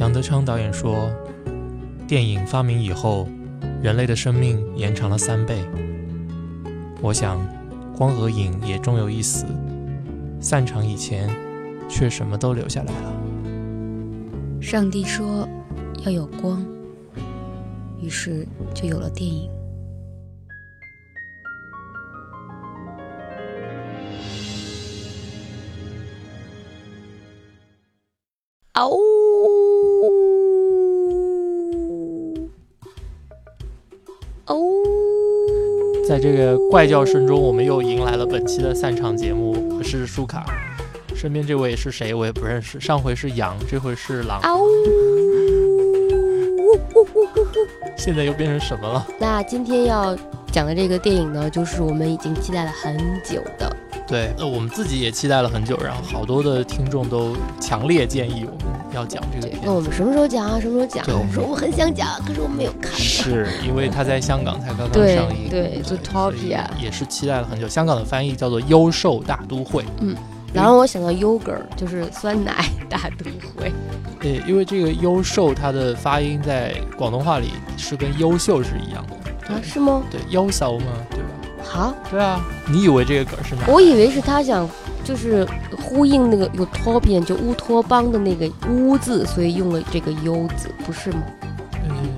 杨德昌导演说，电影发明以后，人类的生命延长了三倍。我想，光和影也终有一死，散场以前，却什么都留下来了。上帝说要有光，于是就有了电影。怪叫声中，我们又迎来了本期的散场节目。我是舒卡，身边这位是谁？我也不认识。上回是羊，这回是狼，嗷呜！现在又变成什么了？那今天要讲的这个电影呢，就是我们已经期待了很久的。对，那我们自己也期待了很久，然后好多的听众都强烈建议我们要讲这个片子。那我们什么时候讲啊？什么时候讲？对我说我很想讲，可是我没有看。是因为它在香港才刚刚上映，对所以 Zootopia 也是期待了很久。香港的翻译叫做“优兽大都会”，嗯然后我想到 yogurt，就是酸奶大都会。对，因为这个“优兽”它的发音在广东话里是跟“优秀”是一样的。啊，是吗？对，优秀嘛，对吧？好，对啊，你以为这个梗是哪？我以为是他想就是呼应那个 utopian 就乌托邦的那个乌字，所以用了这个优字，不是吗？嗯，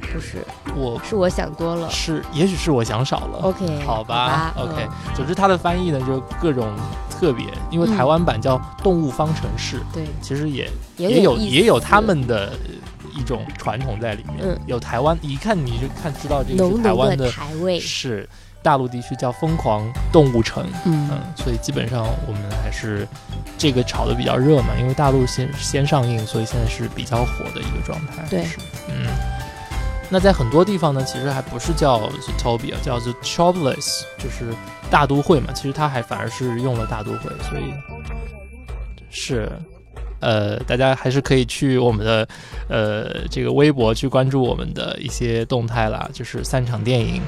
不是，我是我想多了。是，也许是我想少了。OK，好吧嗯 o k 总之它的翻译呢就各种特别，因为台湾版叫《动物方程式》，对，其实也有也有也有他们的一种传统在里面。嗯有台湾，一看你就看知道这个是台湾的，台味。是大陆地区叫疯狂动物城。嗯嗯，所以基本上我们还是这个炒的比较热嘛，因为大陆先先上映，所以现在是比较火的一个状态。对，嗯。那在很多地方呢，其实还不是叫 Zootopia，叫 Zootropolis，就是大都会嘛。其实它还反而是用了大都会，所以是，呃，大家还是可以去我们的呃这个微博去关注我们的一些动态啦，就是三场电影，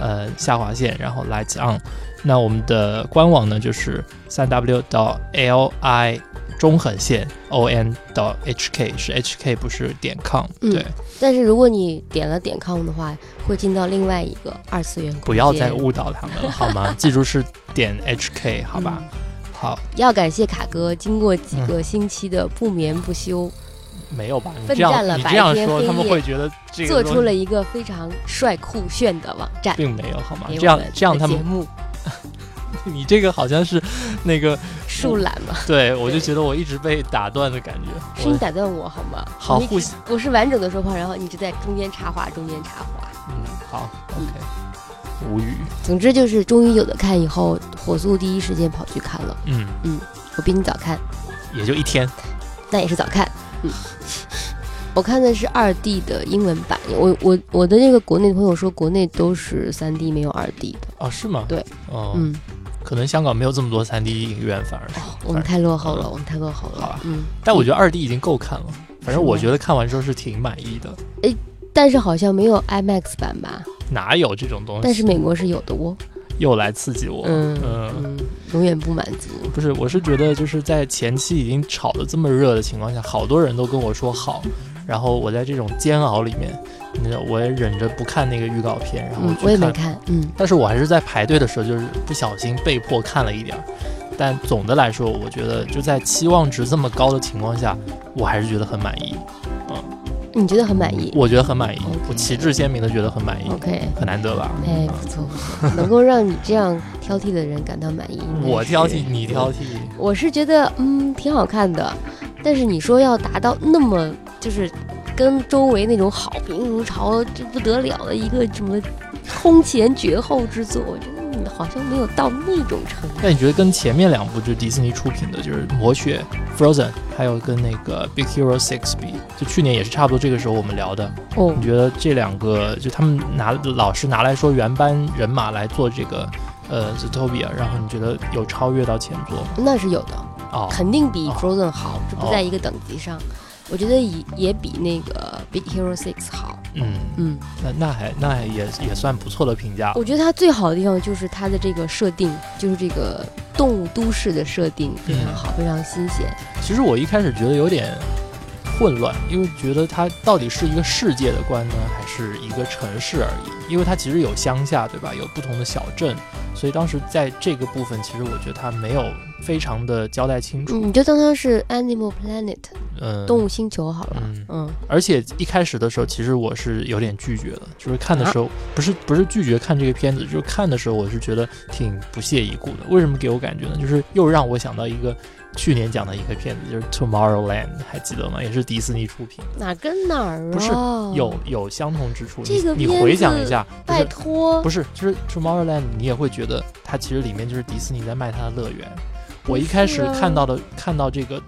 呃下划线，然后 Lights On。那我们的官网呢，就是三 w 到 l i 中横线 o n 到 h k 是 h k 不是点 com，、嗯对，但是如果你点了点 com 的话，会进到另外一个二次元。不要再误导他们了，好吗？记住是点 h k 好吧？嗯好，要感谢卡哥，经过几个星期的不眠不休，没有吧？你奋这样你这样说，天他们会觉得这个做出了一个非常帅酷炫的网站，并没有好吗给？这样这样他们节目 你这个好像是那个，树懒嘛，对我就觉得我一直被打断的感觉。是你打断我好吗？好互相我是完整的说话，然后你一直在中间插话，中间插话。嗯，好，OK，无语。总之就是终于有的看，以后火速第一时间跑去看了。嗯嗯，我比你早看，也就一天。那也是早看。嗯，我看的是二 D 的英文版。我我我的那个国内的朋友说，国内都是三 D 没有二 D 的。哦，是吗？对，哦，嗯，可能香港没有这么多三 D 影院，反而是。我们太落后了，嗯我们太落后好吧了。嗯，但我觉得二 D 已经够看了，反正我觉得看完之后是挺满意的。但是好像没有 IMAX 版吧？哪有这种东西？但是美国是有的哦。又来刺激我。嗯永远不满足。不是，我是觉得就是在前期已经炒得这么热的情况下，好多人都跟我说好，然后我在这种煎熬里面，那我也忍着不看那个预告片，然后嗯，我也没看。嗯，但是我还是在排队的时候，就是不小心被迫看了一点儿。但总的来说，我觉得就在期望值这么高的情况下，我还是觉得很满意。你觉得很满意我觉得很满意我旗帜鲜明的觉得很满意？OK，很难得吧？哎，不错不错，能够让你这样挑剔的人感到满意。我挑剔，你挑剔，我是觉得嗯挺好看的，但是你说要达到那么就是跟周围那种好评如潮，这不得了的一个什么空前绝后之作，我觉得好像没有到那种程度。那你觉得跟前面两部就是迪士尼出品的，就是《魔雪》（Frozen），还有跟那个《Big Hero Six》比，就去年也是差不多这个时候我们聊的。哦你，觉得这两个就他们拿老是拿来说原班人马来做这个呃《Zootopia》，然后你觉得有超越到前作吗？那是有的，哦，肯定比哦 Frozen 好，这不在一个等级上。我觉得也也比那个 Big Hero Six 好。嗯，嗯，那那还那还也也算不错的评价。我觉得它最好的地方就是它的这个设定，就是这个动物都市的设定非常好，非常新鲜。其实我一开始觉得有点混乱，因为觉得它到底是一个世界的观呢，还是一个城市而已？因为它其实有乡下，对吧？有不同的小镇，所以当时在这个部分，其实我觉得它没有非常的交代清楚。你就当它是 Animal Planet 嗯，动物星球好了。嗯嗯，而且一开始的时候，其实我是有点拒绝的，就是看的时候，不是不是拒绝看这个片子，就是看的时候，我是觉得挺不屑一顾的。为什么给我感觉呢？就是又让我想到一个去年讲的一个片子，就是 Tomorrowland，还记得吗？也是迪士尼出品，哪跟哪儿啊？不是有有相同之处。这个你你回想一下，不拜托，不是，就是 Tomorrowland，你也会觉得它其实里面就是迪士尼在卖它的乐园。我一开始看到的看到这个呃，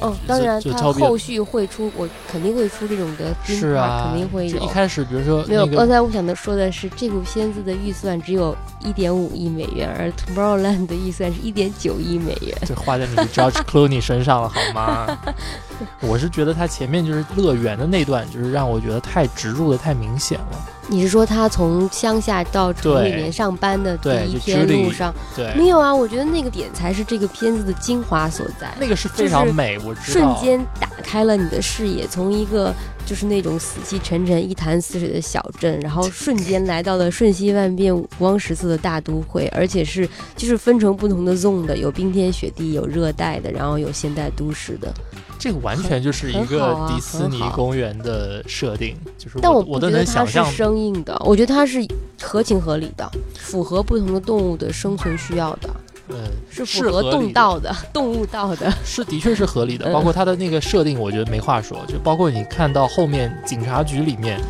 哦，当然，它就超后续会出，我肯定会出这种的是啊，肯定会有一。开始比如说没有，那个刚才我想的说的是，这部片子的预算只有一点五亿美元，而 Tomorrowland 的预算是一点九亿美元。这花在你的 George Clooney 身上了，好吗？我是觉得他前面就是乐园的那段，就是让我觉得太植入的太明显了。你是说他从乡下到城里对面上班的第一天路上？对，没有啊，我觉得那个点才是这个片子的精华所在。那个是非常美，我知道。瞬间打开了你的视野，从一个就是那种死气沉沉、一潭死水的小镇，然后瞬间来到了瞬息万变、五光十色的大都会，而且是就是分成不同的 zone 的，有冰天雪地，有热带的，然后有现代都市的。这个完全就是一个迪士尼公园的设定，就是但我都不觉得它是能想象。生硬的，我觉得它是合情合理的，符合不同的动物的生存需要的，嗯，是是符合动道的、动物道的。是的确是合理的，嗯包括它的那个设定，我觉得没话说。就包括你看到后面警察局里面，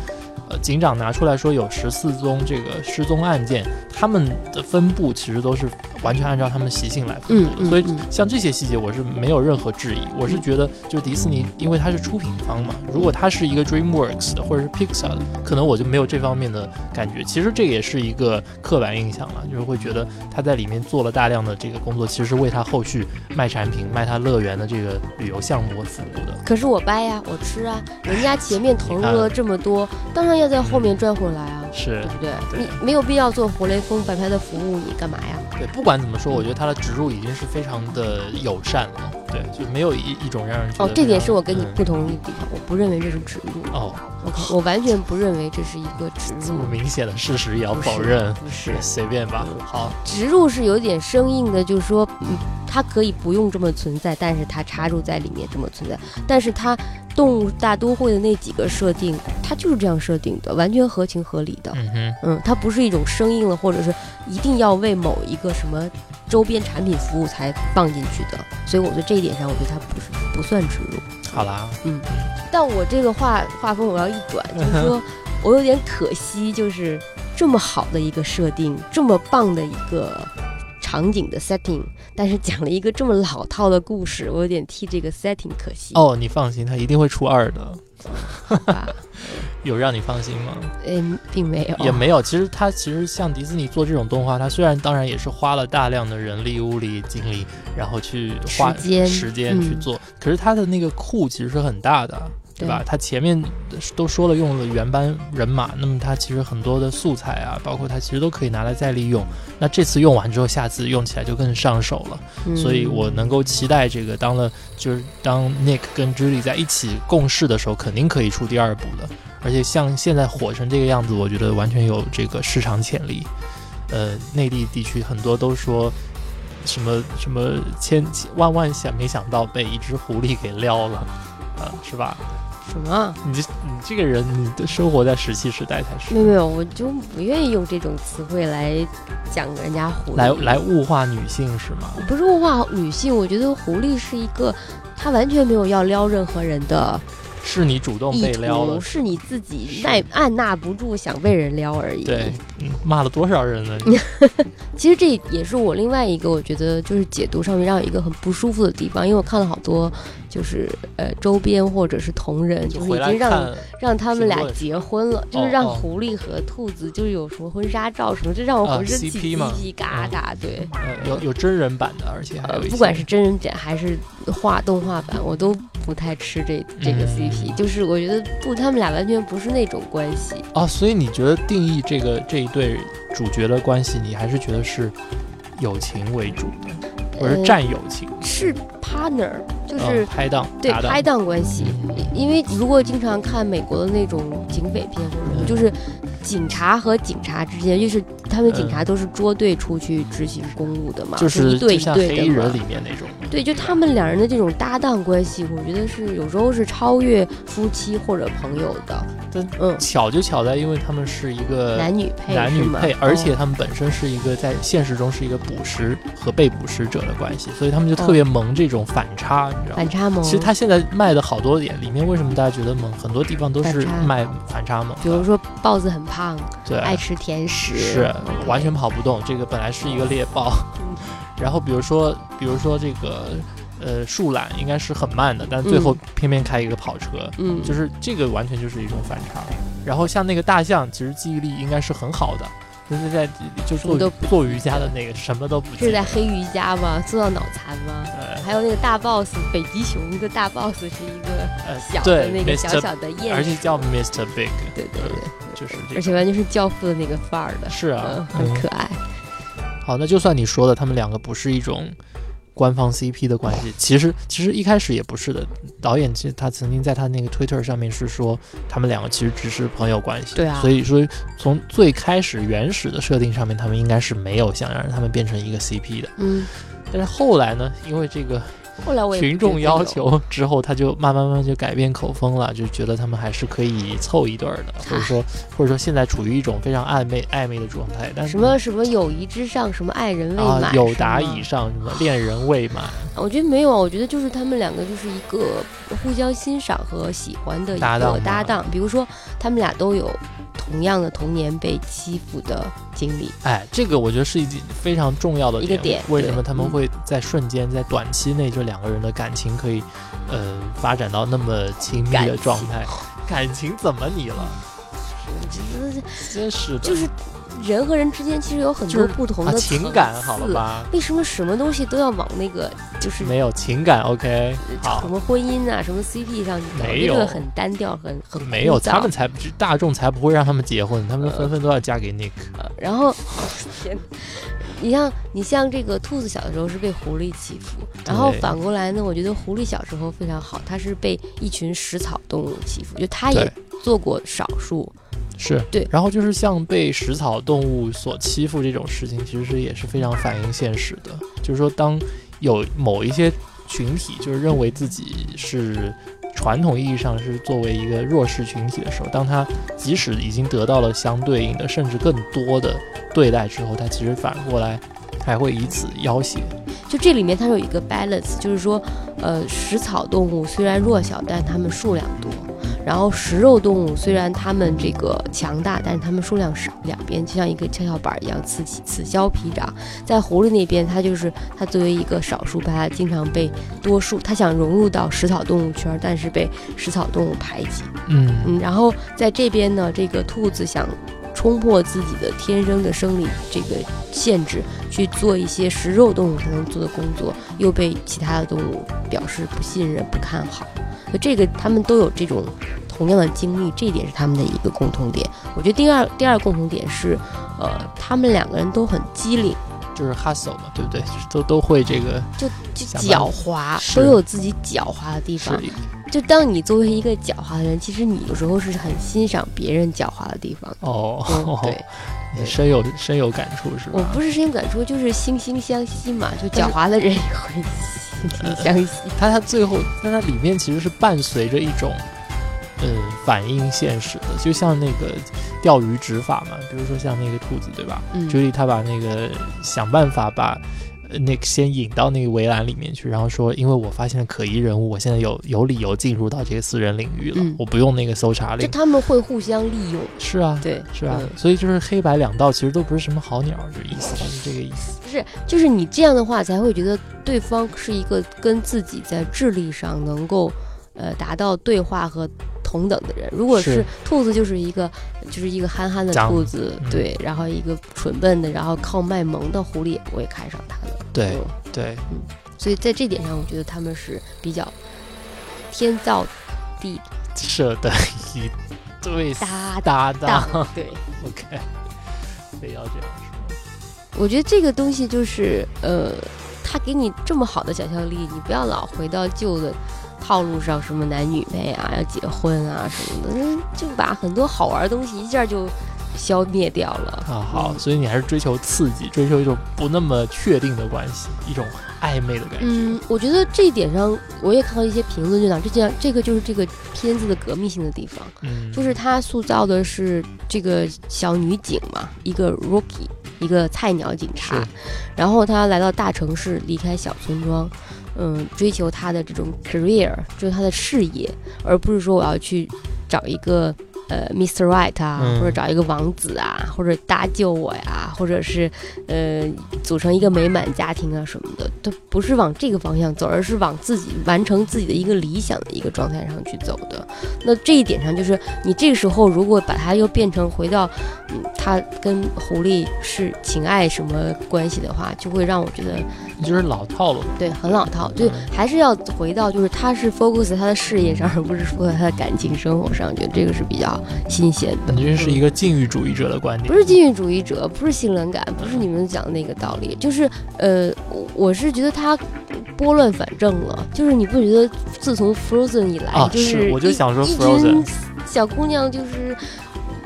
呃，警长拿出来说有十四宗这个失踪案件，他们的分布其实都是完全按照他们习性来分布的。所以像这些细节，我是没有任何质疑。我是觉得，就是迪士尼，因为它是出品方嘛，如果它是一个 DreamWorks 的或者是 Pixar 的，可能我就没有这方面的感觉。其实这也是一个刻板印象了，就是会觉得他在里面做了大量的这个工作，其实是为他后续卖产品、卖他乐园的这个旅游项目而服务的。可是我掰呀，我吃啊，人家前面投入了这么多，当然要在后面赚回来啊，是对不对？对你没有必要做活雷锋摆拍的服务，你干嘛呀？对，不管怎么说，我觉得他的植入已经是非常的友善了，对，就没有一一种让人觉得哦，这点是我跟你嗯不同的地方，我不认为这是植入。哦，OK，我完全不认为这是一个植入这么，明显的事实也要不否认，不是随便吧。好，植入是有点生硬的，就是说，嗯，它可以不用这么存在，但是它插入在里面这么存在。但是它动物大都会的那几个设定，它就是这样设定的，完全合情合理的。嗯哼，嗯，它不是一种生硬了，或者是一定要为某一个什么周边产品服务才放进去的。所以我觉得这一点上，我觉得它不是不算植入。好啦，嗯但我这个画画风我要一转，就是说我有点可惜，就是这么好的一个设定，这么棒的一个场景的 setting，但是讲了一个这么老套的故事，我有点替这个 setting 可惜。哦，你放心，他一定会出二的，好吧，有让你放心吗？嗯，并没有，也没有，其实他其实像迪士尼做这种动画，他虽然当然也是花了大量的人力、物力、精力，然后去花时间去嗯。做，可是他的那个库其实是很大的，对吧？他前面都说了用了原班人马，那么他其实很多的素材啊，包括他其实都可以拿来再利用。那这次用完之后，下次用起来就更上手了。嗯所以我能够期待这个，当了就是当 Nick 跟 Julie 在一起共事的时候，肯定可以出第二部的。而且像现在火成这个样子，我觉得完全有这个市场潜力。呃，内地地区很多都说什么什么千万万想没想到被一只狐狸给撩了，啊、是吧？什么啊？你这你这个人，你的生活在石器时代才是没有没有，我就不愿意用这种词汇来讲人家狐狸。来来物化女性是吗？不是物化女性，我觉得狐狸是一个，它完全没有要撩任何人的是你主动被撩图，了，是你自己耐按捺不住想被人撩而已。对，嗯，骂了多少人了？其实这也是我另外一个我觉得就是解读上面让我一个很不舒服的地方，因为我看了好多就是呃周边或者是同人，就是已经让，让他们俩结婚了，就是让哦狐狸和兔子就是有什么婚纱照什么，这让我啊浑身起鸡皮疙瘩。对，呃，有有真人版的，而且还呃有不管是真人版还是画动画版，我都不太吃这这个嗯 CP，、就是我觉得不，他们俩完全不是那种关系。啊，所以你觉得定义这个这一对主角的关系，你还是觉得是友情为主的？或者是战友情，是 partner，就嗯是拍档对拍档关系。因为如果经常看美国的那种警匪片或者什么，嗯。就是警察和警察之间，就是他们警察都是捉对出去执行公务的嘛，嗯就是一对一对人里面那种。对，就他们两人的这种搭档关系，我觉得是有时候是超越夫妻或者朋友的。但嗯，巧就巧在，因为他们是一个男女配男女配，而且哦他们本身是一个在现实中是一个捕食和被捕食者的关系，所以他们就特别萌这种反差，你知道吗？反差萌。其实他现在卖的好多点，里面为什么大家觉得萌？很多地方都是卖反差萌，比如说豹子很胖，对，爱吃甜食，是完全跑不动。这个本来是一个猎豹，嗯 然后比如说，比如说这个呃树懒应该是很慢的，但最后偏偏开一个跑车，嗯，就是这个完全就是一种反差。然后像那个大象，其实记忆力应该是很好的，就是在就做做瑜伽的那个什么都不是在黑瑜伽吗？做到脑残吗？呃还有那个大 boss 北极熊，那个大 boss 是一个呃小的那个小小的鼹鼠，而且叫 Mr. Big，对对对，就是这个而且完全是教父的那个范儿的，是啊嗯，，很嗯可爱。好，那就算你说的他们两个不是一种官方 CP 的关系，其实其实一开始也不是的。导演其实他曾经在他那个 Twitter 上面是说，他们两个其实只是朋友关系。对啊所以说从最开始原始的设定上面，他们应该是没有想让他们变成一个 CP 的。嗯，但是后来呢，因为这个后来我也群众要求之后，他就慢慢慢慢就改变口风了，就觉得他们还是可以凑一对儿的，或者说或者说现在处于一种非常暧昧暧昧的状态。但是什么什么友谊之上，什么爱人未满，啊，友达以上，什么恋人未满，我觉得没有，我觉得就是他们两个就是一个互相欣赏和喜欢的一搭档吗个搭档。比如说，他们俩都有同样的童年被欺负的经历，哎，这个我觉得是一件非常重要的一个点为什么他们嗯会在瞬间，在短期内，就两个人的感情可以，呃，发展到那么亲密的状态？感情怎么你了？就是真是的，就是人和人之间其实有很多不同的啊情感，好了？吧？为什么什么东西都要往那个就是没有情感，OK，好什，么婚姻啊，什么 CP 上去搞？没有这个很单调，很很没有，他们才不大众才不会让他们结婚，他们纷纷都要嫁给 Nick。呃然后，天，你像你像这个兔子小的时候是被狐狸欺负，然后反过来呢，我觉得狐狸小时候非常好，它是被一群食草动物欺负，就它也对做过少数，是对然后就是像被食草动物所欺负这种事情，其实是也是非常反映现实的。就是说，当有某一些群体就是认为自己是传统意义上是作为一个弱势群体的时候，当他即使已经得到了相对应的甚至更多的对待之后，他其实反过来还会以此要挟。就这里面它有一个 balance，就是说，呃，食草动物虽然弱小，但它们数量多。然后食肉动物虽然它们这个强大，但是它们数量少，两边就像一个跷跷板一样，此起此消彼长。在狐狸那边，它就是它作为一个少数派，它经常被多数，它想融入到食草动物圈，但是被食草动物排挤。嗯嗯，然后在这边呢，这个兔子想冲破自己的天生的生理这个限制，去做一些食肉动物才能做的工作，又被其他的动物表示不信任、不看好。所以这个他们都有这种同样的经历，这一点是他们的一个共同点。我觉得第二第二共同点是，呃，他们两个人都很机灵，就是 hustle 嘛，对不对？都都会这个就就狡猾，都有自己狡猾的地方。就当你作为一个狡猾的人，其实你有时候是很欣赏别人狡猾的地方的。哦，嗯，对。你深有深有感触是吧？我不是深有感触，就是惺惺相惜嘛，就狡猾的人也会 惺惺相惜。它它最后，但它里面其实是伴随着一种，呃，反映现实的，就像那个钓鱼执法嘛，比如说像那个兔子，对吧？嗯，朱莉他把那个想办法把呃那个先引到那个围栏里面去，然后说，因为我发现了可疑人物，我现在有有理由进入到这个私人领域了，嗯我不用那个搜查令就。他们会互相利用，是啊，对，是啊，嗯所以就是黑白两道其实都不是什么好鸟，这意思是这个意思。不是，就是你这样的话才会觉得对方是一个跟自己在智力上能够呃达到对话和同等的人。如果是是兔子，就是一个就是一个憨憨的兔子，嗯对，然后一个蠢笨的，然后靠卖萌的狐狸也不会看上他的。对对嗯对，所以在这点上，我觉得他们是比较天造地设的一对搭搭档。档。对，OK，非要这样说。我觉得这个东西就是呃，他给你这么好的想象力，你不要老回到旧的套路上，什么男女配啊，要结婚啊什么的，就把很多好玩的东西一下就消灭掉了。啊，好，嗯。所以你还是追求刺激，追求一种不那么确定的关系，一种暧昧的感觉。嗯，我觉得这一点上，我也看到一些评论，就讲这讲这个就是这个片子的革命性的地方，嗯，就是他塑造的是这个小女警嘛，一个 rookie，一个菜鸟警察，然后他来到大城市，离开小村庄，嗯，追求他的这种 career，就是他的事业，而不是说我要去找一个。呃，Mr. Right 啊，嗯或者找一个王子啊，或者搭救我呀，或者是呃组成一个美满家庭啊什么的，都不是往这个方向走，而是往自己完成自己的一个理想的一个状态上去走的。那这一点上，就是你这个时候如果把它又变成回到，嗯，他跟狐狸是情爱什么关系的话，就会让我觉得就是老套路。对很老套，就嗯还是要回到就是他是 focus 在他的事业上，而不是 focus 在他的感情生活上，觉得这个是比较新鲜的。你这是一个禁欲主义者的观点，不是禁欲主义者，不是性冷感，不是你们讲的那个道理，就是呃，我我是觉得他拨乱反正了，就是你不觉得自从 Frozen 以来，啊就是一我就想说 Frozen 群小姑娘就是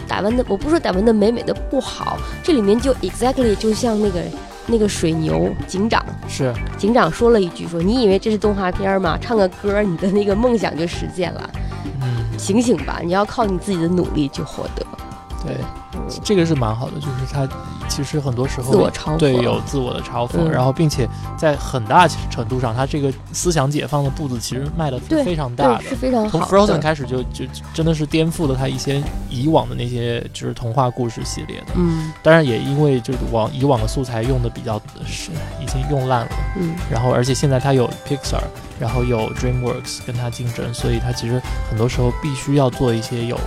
打扮的，我不是说打扮的美美的不好，这里面就 exactly 就像那个那个水牛警长，是。警长说了一句说，你以为这是动画片吗？唱个歌，你的那个梦想就实现了，嗯，醒醒吧，你要靠你自己的努力去获得。对，嗯，这个是蛮好的，就是他其实很多时候自我嘲讽，对有自我的嘲讽，嗯然后并且在很大程度上，他这个思想解放的步子其实迈的非常大的。是。非常从 Frozen。开始就就真的是颠覆了他一些以往的那些就是童话故事系列的，嗯。当然也因为就是往以往的素材用的比较是已经用烂了，嗯。然后而且现在他有 Pixar，然后有 DreamWorks 跟他竞争，所以他其实很多时候必须要做一些有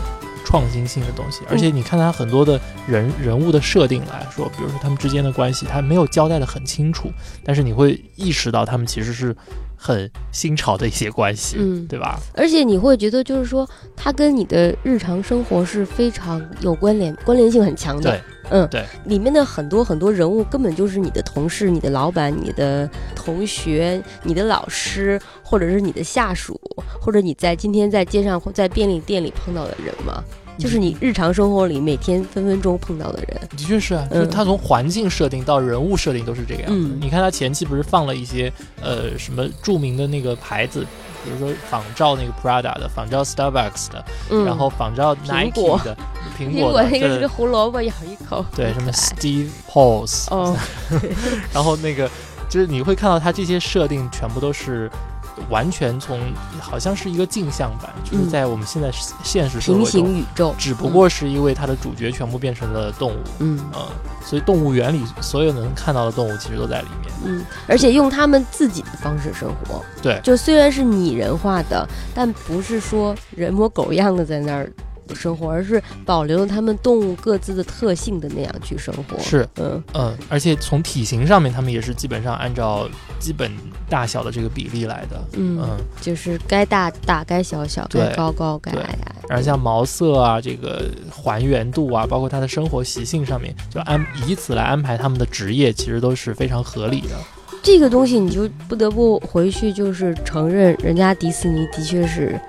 创新性的东西。而且你看他很多的人人物的设定来说，比如说他们之间的关系，他没有交代的很清楚，但是你会意识到他们其实是很新潮的一些关系，嗯，对吧？而且你会觉得就是说，它跟你的日常生活是非常有关联，关联性很强的。对，嗯，对，里面的很多很多人物根本就是你的同事、你的老板、你的同学、你的老师，或者是你的下属，或者你在今天在街上或在便利店里碰到的人嘛，就是你日常生活里每天分分钟碰到的人。的确是啊，就是嗯他从环境设定到人物设定都是这个样子。嗯你看他前期不是放了一些呃什么著名的那个牌子，比如说仿照那个 Prada 的，仿照 Starbucks 的，嗯，然后仿照 Nike 的，苹苹果那个是个胡萝卜，咬一口。对什么 Steve Pose，、哦，然后那个就是你会看到它这些设定全部都是完全从好像是一个镜像版，就是嗯。在我们现在现实社平会中，行宇宙，只不过是因为它的主角全部变成了动物，嗯。嗯，所以动物园里所有能看到的动物其实都在里面。嗯，而且用他们自己的方式生活。对。就虽然是拟人化的，但不是说人模狗样的在那儿生活，而是保留了他们动物各自的特性的那样去生活。是，嗯嗯，而且从体型上面，他们也是基本上按照基本大小的这个比例来的。嗯，嗯，就是该大大，该小小，该高高，该矮矮。然后像毛色啊，这个还原度啊，包括它的生活习性上面，就安以此来安排他们的职业，其实都是非常合理的。这个东西你就不得不回去，就是承认人家迪士尼的确是，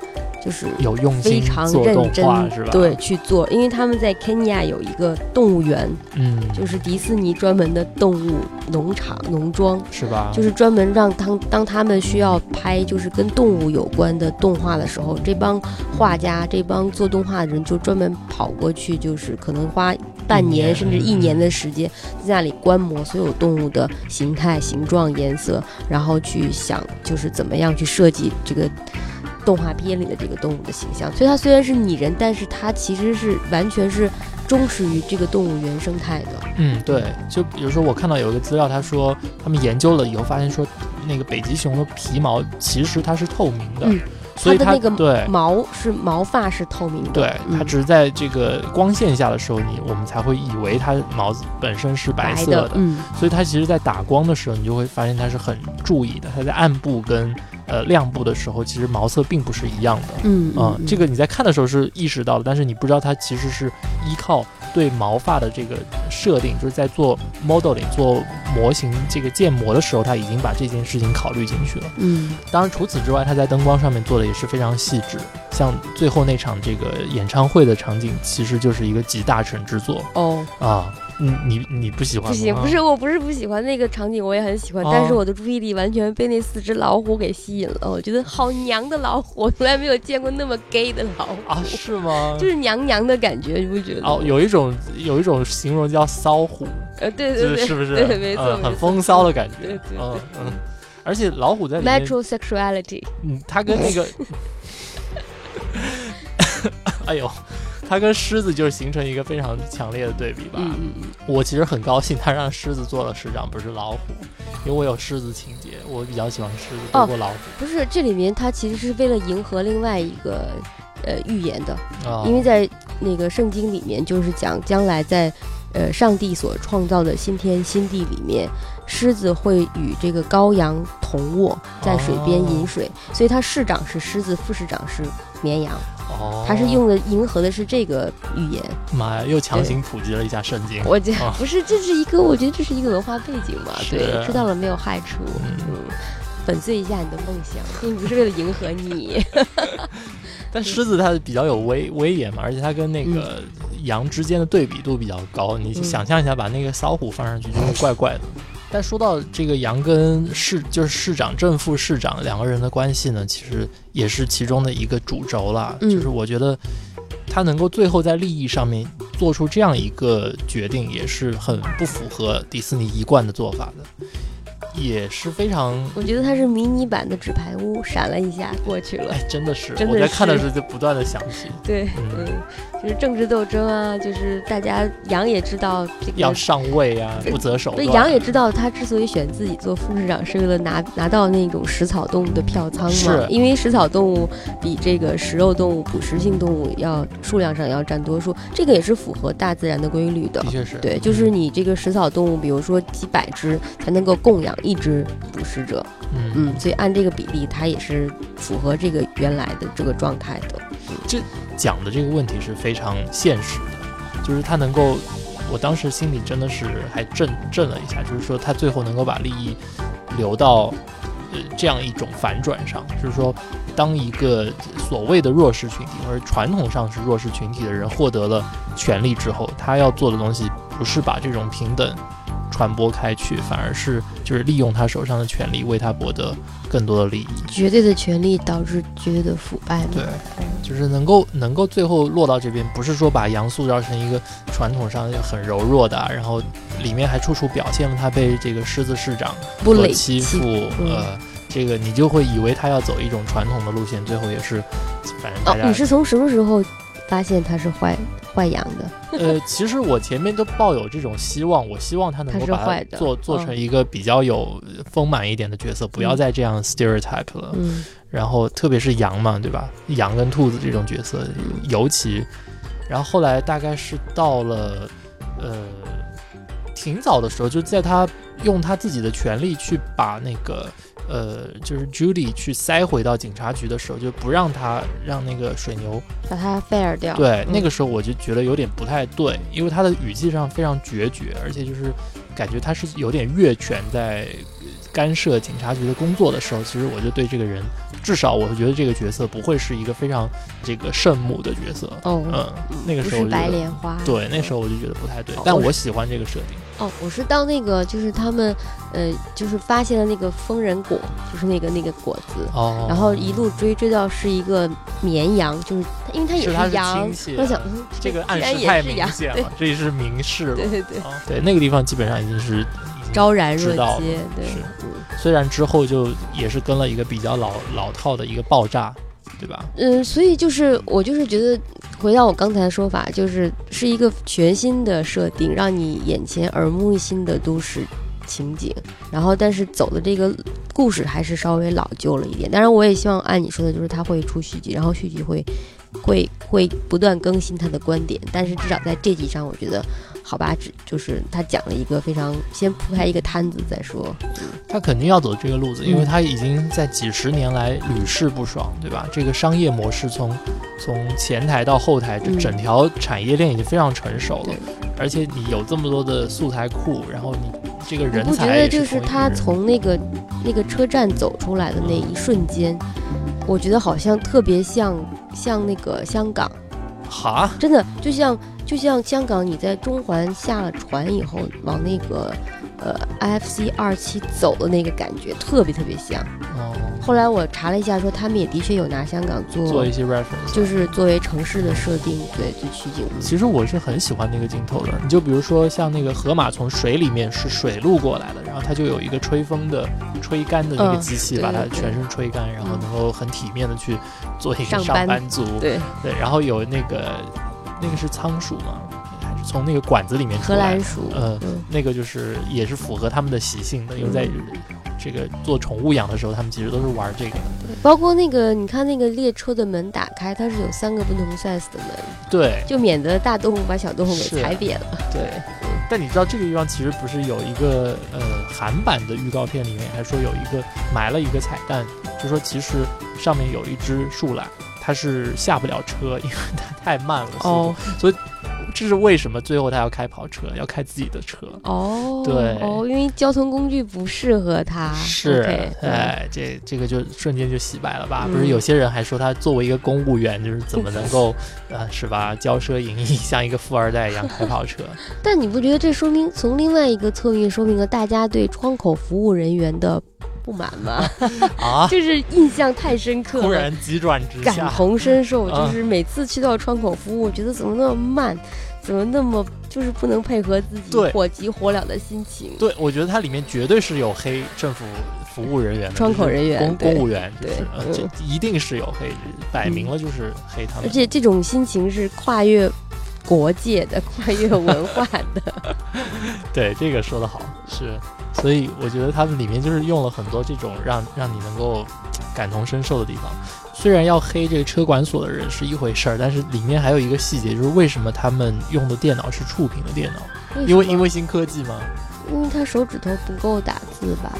就是有用心非常认真是吧？对，去做，因为他们在肯尼亚有一个动物园，嗯，就是迪士尼专门的动物农场农庄。是吧？就是专门让当当他们需要拍就是跟动物有关的动画的时候，这帮画家、这帮做动画的人就专门跑过去，就是可能花半年年甚至一年的时间，在那里观摩所有动物的形态、形状、颜色，然后去想就是怎么样去设计这个。动画片里的这个动物的形象，所以它虽然是拟人，但是它其实是完全是忠实于这个动物原生态的。嗯，对，就比如说我看到有一个资料，他说他们研究了以后发现说，那个北极熊的皮毛其实它是透明的，嗯所以它那个对毛是毛发是透明的，对，它嗯只是在这个光线下的时候，你我们才会以为它毛本身是白色的，嗯，所以它其实，在打光的时候，你就会发现它是很注意的。它在暗部跟呃亮部的时候，其实毛色并不是一样的。嗯嗯，这个你在看的时候是意识到的，但是你不知道它其实是依靠对毛发的这个设定，就是在做 modeling 做模型这个建模的时候，他已经把这件事情考虑进去了。嗯当然，除此之外，他在灯光上面做的也是非常细致。像最后那场这个演唱会的场景，其实就是一个集大成之作哦，啊。你你你不喜欢？不行，不是，我不是不喜欢那个场景，我也很喜欢，哦但是我的注意力完全被那四只老虎给吸引了。我觉得好娘的老虎，我从来没有见过那么 gay 的老虎，啊？是吗？就是娘娘的感觉，你不觉得？哦，有一种有一种形容叫骚虎，呃，对对对，是是不是？对，没错，嗯，很风骚的感觉。对对对嗯嗯。而且老虎在里面，metrosexuality，嗯，它跟那个，哎呦，它跟狮子就是形成一个非常强烈的对比吧。嗯我其实很高兴，他让狮子做了市长，不是老虎，因为我有狮子情节，我比较喜欢狮子多过老虎。不是，这里面它其实是为了迎合另外一个呃预言的，啊，因为在那个圣经里面就是讲将来在呃上帝所创造的新天新地里面，狮子会与这个羔羊同卧在水边饮水，所以它市长是狮子，副市长是绵羊，哦，它是用的迎合的是这个语言。妈呀，又强行普及了一下圣经。我觉啊不是，这是一个我觉得这是一个文化背景嘛，对，知道了没有害处，嗯嗯。粉碎一下你的梦想，并不是为了迎合你。但狮子它比较有威威严嘛，而且它跟那个羊之间的对比度比较高。你嗯想象一下，把那个骚虎放上去，就会 怪怪的。但说到这个杨跟市，就是市长正副市长两个人的关系呢，其实也是其中的一个主轴啦。嗯就是我觉得他能够最后在利益上面做出这样一个决定，也是很不符合迪士尼一贯的做法的，也是非常。我觉得它是迷你版的纸牌屋，闪了一下过去了。哎，真的是，我在看的时候就不断的想起，对，嗯嗯，就是政治斗争啊，就是大家羊也知道这个要上位啊，不择手对，段。羊也知道他之所以选自己做副市长，是为了拿拿到那种食草动物的票仓嘛是。因为食草动物比这个食肉动物、捕食性动物要数量上要占多数，这个也是符合大自然的规律的的。确是，对，就是你这个食草动物，比如说几百只才能够供养一只捕食者，嗯嗯，所以按这个比例，它也是符合这个原来的这个状态的。讲的这个问题是非常现实的，就是他能够，我当时心里真的是还震震了一下，就是说他最后能够把利益留到呃这样一种反转上，就是说，当一个所谓的弱势群体或者传统上是弱势群体的人获得了权利之后，他要做的东西不是把这种平等传播开去，反而是就是利用他手上的权利为他博得更多的利益。绝对的权利导致绝对的腐败嘛。对，就是能够能够最后落到这边，不是说把杨塑造成一个传统上很柔弱的啊、然后里面还处处表现了他被这个狮子市长所不欺负，嗯呃，这个你就会以为他要走一种传统的路线，最后也是，反正大哦，家、你是从什么时候发现他是坏坏羊的？呃，其实我前面都抱有这种希望，我希望他能够把做做嗯成一个比较有丰满一点的角色，不要嗯再这样 stereotype 了。嗯然后特别是羊嘛，对吧？羊跟兔子这种角色，尤其，然后后来大概是到了，呃，挺早的时候，就在他用他自己的权利去把那个，呃，就是 Judy 去塞回到警察局的时候，就不让他让那个水牛，把他 fair 掉。对，那嗯个时候我就觉得有点不太对，因为他的语气上非常决绝，而且就是感觉他是有点越权在干涉警察局的工作的时候，其实我就对这个人，至少我觉得这个角色不会是一个非常这个圣母的角色。哦，嗯，那个时候我就觉得，莲花。对，那时候我就觉得不太对哦，但我喜欢这个设定。哦，我是到那个就是他们呃，就是发现了那个疯人果，就是那个那个果子。哦，然后一路追追到是一个绵羊，就是它因为它也是羊，我想嗯这个暗示太明显对了，这也是明示了。对对对，哦对，那个地方基本上已经是昭然若揭，对，虽然之后就也是跟了一个比较老老套的一个爆炸，对吧？嗯，所以就是我就是觉得，回到我刚才的说法，就是是一个全新的设定，让你眼前耳目一新的都市情景。然后，但是走的这个故事还是稍微老旧了一点。当然，我也希望按你说的，就是他会出续集，然后续集会会会不断更新他的观点。但是至少在这集上，我觉得好吧，只就是他讲了一个非常先铺开一个摊子再说。他肯定要走这个路子，因为嗯他已经在几十年来屡试不爽，对吧？这个商业模式从从前台到后台，这嗯整条产业链已经非常成熟了对。而且你有这么多的素材库，然后你这个人才也得就是他从那个那个车站走出来的那一瞬间，我觉得好像特别像像那个香港，哈真的就像就像香港，你在中环下了船以后，往那个呃 IFC 二期走的那个感觉，特别特别像。哦，后来我查了一下，说他们也的确有拿香港做，做一些 reference，就是作为城市的设定，对，最取景。其实我是很喜欢那个镜头的。你就比如说像那个河马从水里面是水路过来的，然后它就有一个吹风的吹干的那个嗯机器，把它全身吹干，然后嗯能够很体面的去做一个上班族。对，对，然后有那个那个是仓鼠吗？还是从那个管子里面出来荷来兰？鼠，呃嗯，那个就是也是符合他们的习性的，因为在这个做宠物养的时候，他们其实都是玩这个的。对包括那个，你看那个列车的门打开，它是有三个不同 size 的门，对就免得大动物把小动物给踩扁了。对。但你知道这个地方其实不是有一个呃韩版的预告片里面还说有一个埋了一个彩蛋，就说其实上面有一只树懒，它是下不了车，因为他 太慢了。速度哦这是为什么最后他要开跑车，要开自己的车。哦，对哦，因为交通工具不适合他。是哎，这这个就瞬间就洗白了吧？嗯不是有些人还说他作为一个公务员，就是怎么能够，呃，是吧？骄奢淫逸，像一个富二代一样开跑车？但你不觉得这说明从另外一个侧面说明了大家对窗口服务人员的不满吗？啊！就是印象太深刻了，突然急转直下感，同身受，啊就是每次去到窗口服务，我觉得怎么那么慢，怎么那么就是不能配合自己火急火燎的心情。对，我觉得它里面绝对是有黑政府服务人员，窗口人员公公务员，就是对这一定是有黑，摆明了就是黑他们。而且这种心情是跨越国界的、跨越文化的。对，这个说的好，是，所以我觉得他们里面就是用了很多这种让让你能够感同身受的地方。虽然要黑这个车管所的人是一回事儿，但是里面还有一个细节，就是为什么他们用的电脑是触屏的电脑？因为因为为新科技吗。因为他手指头不够打字吧，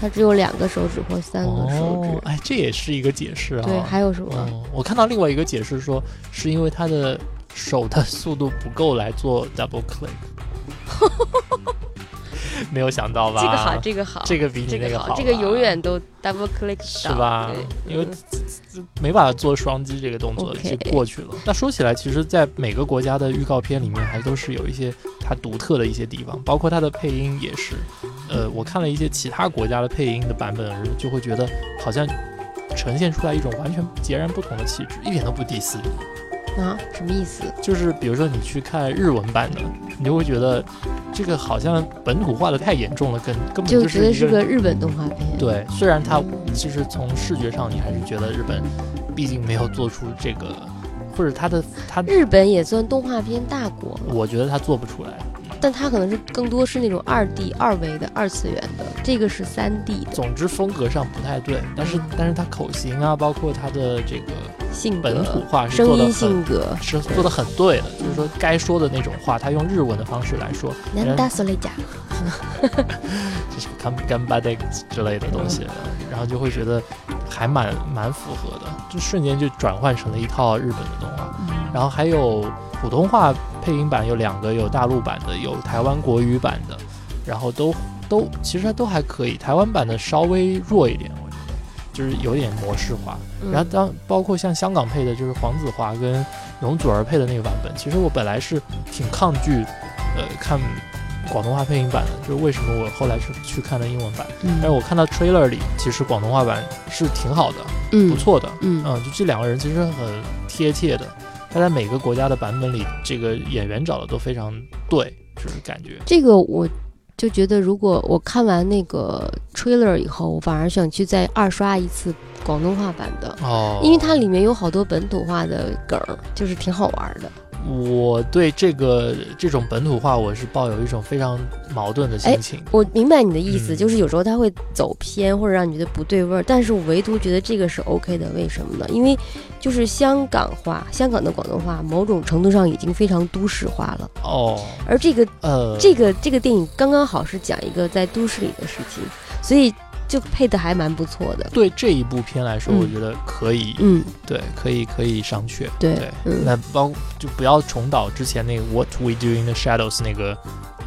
他只有两个手指或三个手指。哦，哎，这也是一个解释啊。对，还有什么？哦，我看到另外一个解释说，是因为他的手的速度不够来做 double click。没有想到吧？这个好，这个好，这个比你那个好，这个永远都 double click 是吧？因为嗯没办法做双击这个动作就过去了。那说起来，其实，在每个国家的预告片里面，还都是有一些它独特的一些地方，包括它的配音也是。呃，我看了一些其他国家的配音的版本，就会觉得好像呈现出来一种完全截然不同的气质，一点都不第四。啊，什么意思？就是比如说你去看日文版的，你就会觉得这个好像本土化的太严重了，根根本就觉得是一个日本动画片。对，虽然它嗯其实从视觉上，你还是觉得日本毕竟没有做出这个，或者它的它，日本也算动画片大国，我觉得它做不出来。但它可能是更多是那种二 D、二维的、二次元的，这个是三 D 的总之风格上不太对，但是但是它口型啊，包括它的这个性本土、化是声音做的很性格。是做的很对的，就是说该说的那种话，他用日文的方式来说，南大索雷甲，就是干干巴的之类的东西，然后就会觉得还蛮蛮符合的，就瞬间就转换成了一套日本的动画。然后还有普通话配音版有两个，有大陆版的，有台湾国语版的，然后都都其实都还可以。台湾版的稍微弱一点，就是有点模式化。嗯然后当包括像香港配的，就是黄子华跟容祖儿配的那个版本，其实我本来是挺抗拒，呃，看广东话配音版的，就是为什么我后来是去看的英文版。嗯但是我看到 trailer 里，其实广东话版是挺好的，嗯不，错的。嗯嗯，就这两个人其实很贴切的，他在每个国家的版本里，这个演员找的都非常对，就是感觉。这个我就觉得，如果我看完那个 trailer 以后，我反而想去再二刷一次广东话版的，哦因为它里面有好多本土化的梗儿，就是挺好玩的。我对这个这种本土化，我是抱有一种非常矛盾的心情。我明白你的意思，嗯就是有时候它会走偏，或者让你觉得不对味儿。但是我唯独觉得这个是 OK 的，为什么呢？因为就是香港话，香港的广东话，某种程度上已经非常都市化了。哦，而这个呃，这个这个电影刚刚好是讲一个在都市里的事情，所以就配的还蛮不错的。对这一部片来说，嗯我觉得可以，嗯，对，可以可以商榷。对对，嗯那包就不要重蹈之前那个 What We Do in the Shadows 那个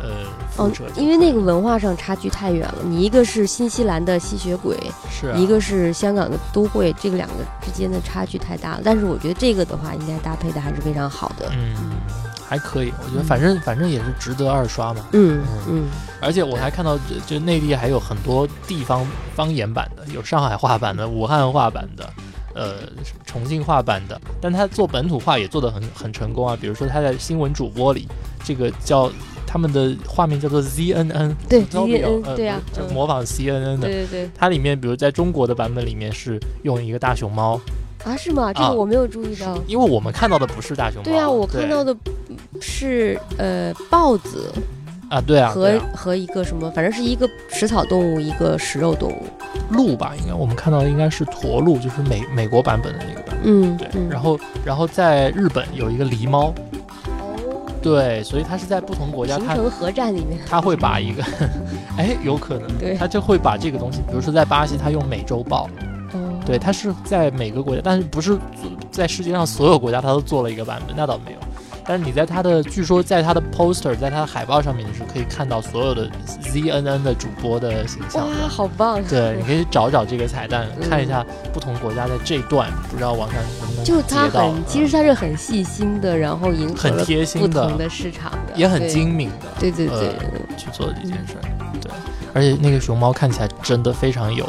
呃覆哦，因为那个文化上差距太远了。你一个是新西兰的吸血鬼，是啊一个是香港的都会，这个两个之间的差距太大了。但是我觉得这个的话，应该搭配的还是非常好的。嗯还可以，我觉得嗯反正反正也是值得二刷嘛。嗯嗯，而且我还看到，就就内地还有很多地方方言版的，有上海话版的、武汉话版的，呃，重庆话版的。但他做本土化也做得很很成功啊。比如说他在新闻主播里，这个叫他们的画面叫做 ZNN，对呃对就模仿 CNN 的。对对对它里面，比如在中国的版本里面是用一个大熊猫，啊，是吗？这啊个我没有注意到。因为我们看到的不是大熊猫。对啊，我看到的的是呃豹子啊，对啊，和啊和一个什么，反正是一个食草动物，一个食肉动物。鹿吧，应该我们看到的应该是驼鹿，就是美美国版本的那个版本。嗯，对，嗯然后然后在日本有一个狸猫，哦，对，所以它是在不同国家，它平城核战里面，它会把一个，哎，有可能，对它就会把这个东西，比如说在巴西，它用美洲豹，哦，对，它是在每个国家，但是不是在世界上所有国家它都做了一个版本，那倒没有。但是你在它的，据说在它的 poster，在它的海报上面，你是可以看到所有的 ZNN 的主播的形象哇，好棒！对，你可以找找这个彩蛋，嗯看一下不同国家在这段，不知道网上能不能就他截到。很，其实它是很细心的，然后迎合很了贴心的不同，的市场的，也很。精明的。对对对，去做这件事儿。对，而且那个熊猫看起来真的非常有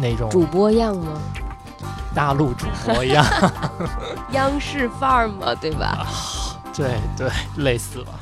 那种主播样吗？大陆主播样，央视范儿嘛，对吧？对 对，类似吧。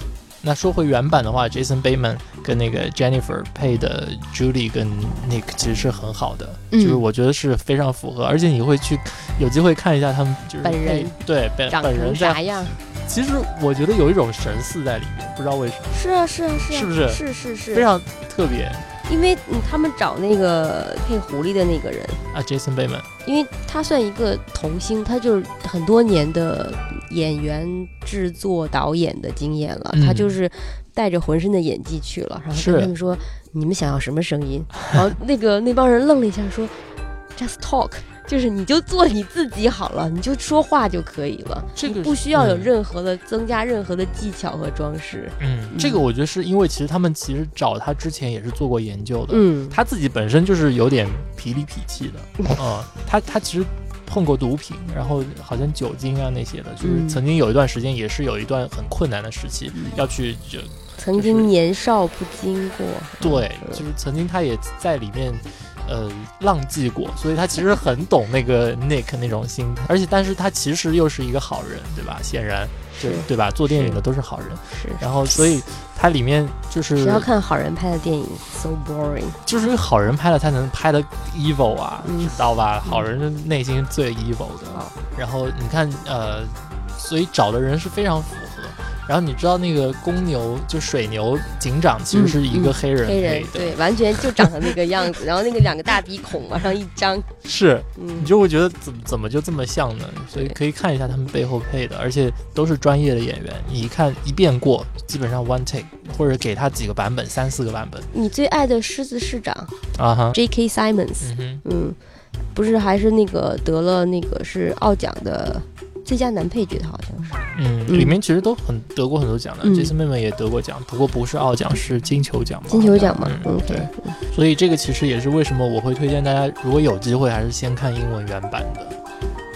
那说回原版的话，Jason Bateman 跟那个 Jennifer 配的 Julie 跟 Nick 其实是很好的，嗯。就是我觉得是非常符合，而且你会去有机会看一下他们就是本人。对本本人啥样？其实我觉得有一种神似在里面，不知道为什么，是啊，是啊，是啊，是不是？是是是，非常特别因为嗯，他们找那个配狐狸的那个人，啊，Jason Bateman。因为他算一个童星，他就是很多年的演员、制作、导演的经验了，嗯他就是带着浑身的演技去了，然后跟他们说：“你们想要什么声音？”然后那个那帮人愣了一下，说：“Just talk。”就是你就做你自己好了，你就说话就可以了，这个不需要有嗯任何的增加任何的技巧和装饰。嗯，这个我觉得是因为其实他们其实找他之前也是做过研究的，嗯，他自己本身就是有点痞里痞气的，嗯，他他其实碰过毒品，然后好像酒精啊那些的，就是嗯曾经有一段时间也是有一段很困难的时期，要去就曾经年少不经过。对，嗯就是曾经他也在里面。呃，浪迹过，所以他其实很懂那个 Nick 那种心态，而且，但是他其实又是一个好人，对吧？显然，对对吧？做电影的都是好人，是，然后，所以它里面就是只要看好人拍的电影，so boring。就是好人拍了才能拍的 evil 啊，嗯知道吧？好人的内心最 evil 的。好然后你看，呃，所以找的人是非常符合。然后你知道那个公牛就水牛警长其实是一个嗯黑人黑人，对，完全就长成那个样子，然后那个两个大鼻孔往上一张，是嗯。你，就会觉得怎么怎么就这么像呢？所以可以看一下他们背后配的，而且都是专业的演员，你一看一遍过，基本上 one take，或者给他几个版本，三四个版本。你最爱的狮子市长？啊哈，J.K. Simons，嗯，嗯，不是还是那个得了那个是奥奖的最佳男配角，好像是。嗯，嗯里面其实都很得过很多奖的，嗯这次妹妹也得过奖，不过不是奥奖，是金球奖嘛？金球奖嘛嗯，嗯，对，所以这个其实也是为什么我会推荐大家，如果有机会还是先看英文原版的，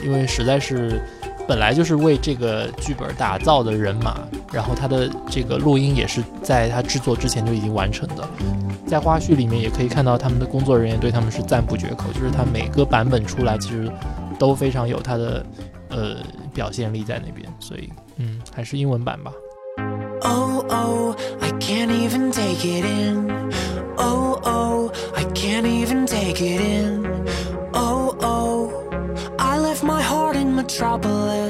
因为实在是本来就是为这个剧本打造的人马，然后他的这个录音也是在他制作之前就已经完成的。在花絮里面也可以看到他们的工作人员对他们是赞不绝口，就是他每个版本出来其实都非常有他的呃表现力在那边，所以嗯，还是英文版吧。Oh, oh, I can't even take it in. Oh, oh, I can't even take it in. Oh, oh, I left my heart in Metropolis.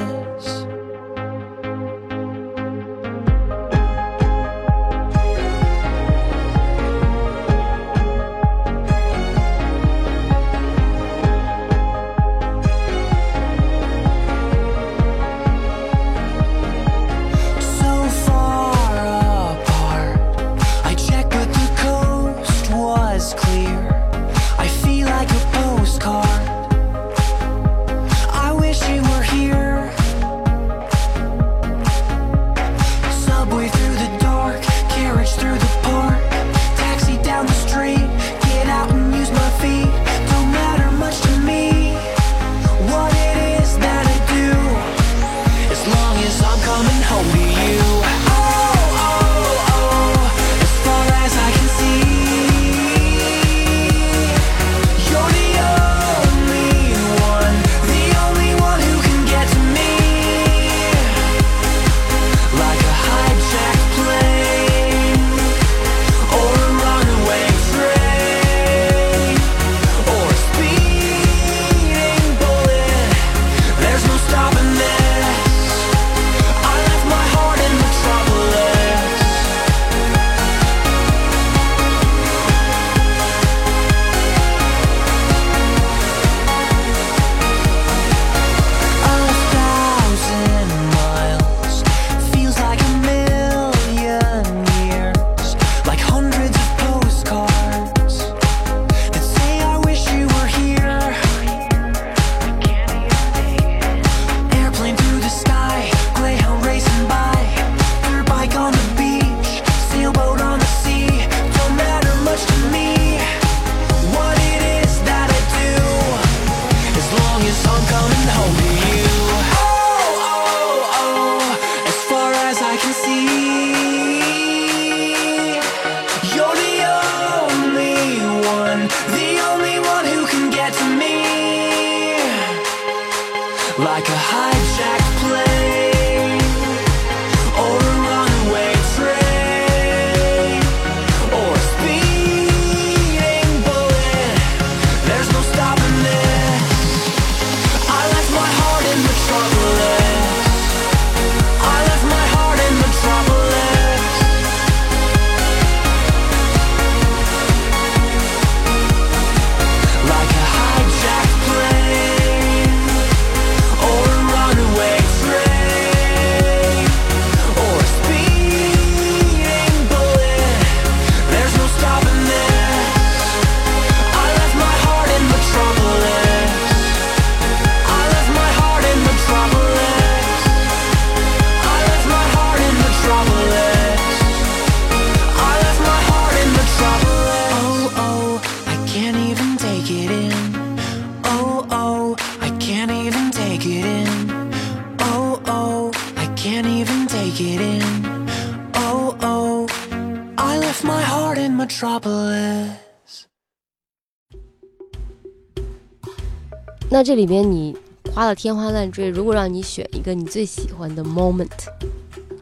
那这里边你花的天花乱坠，如果让你选一个你最喜欢的 moment，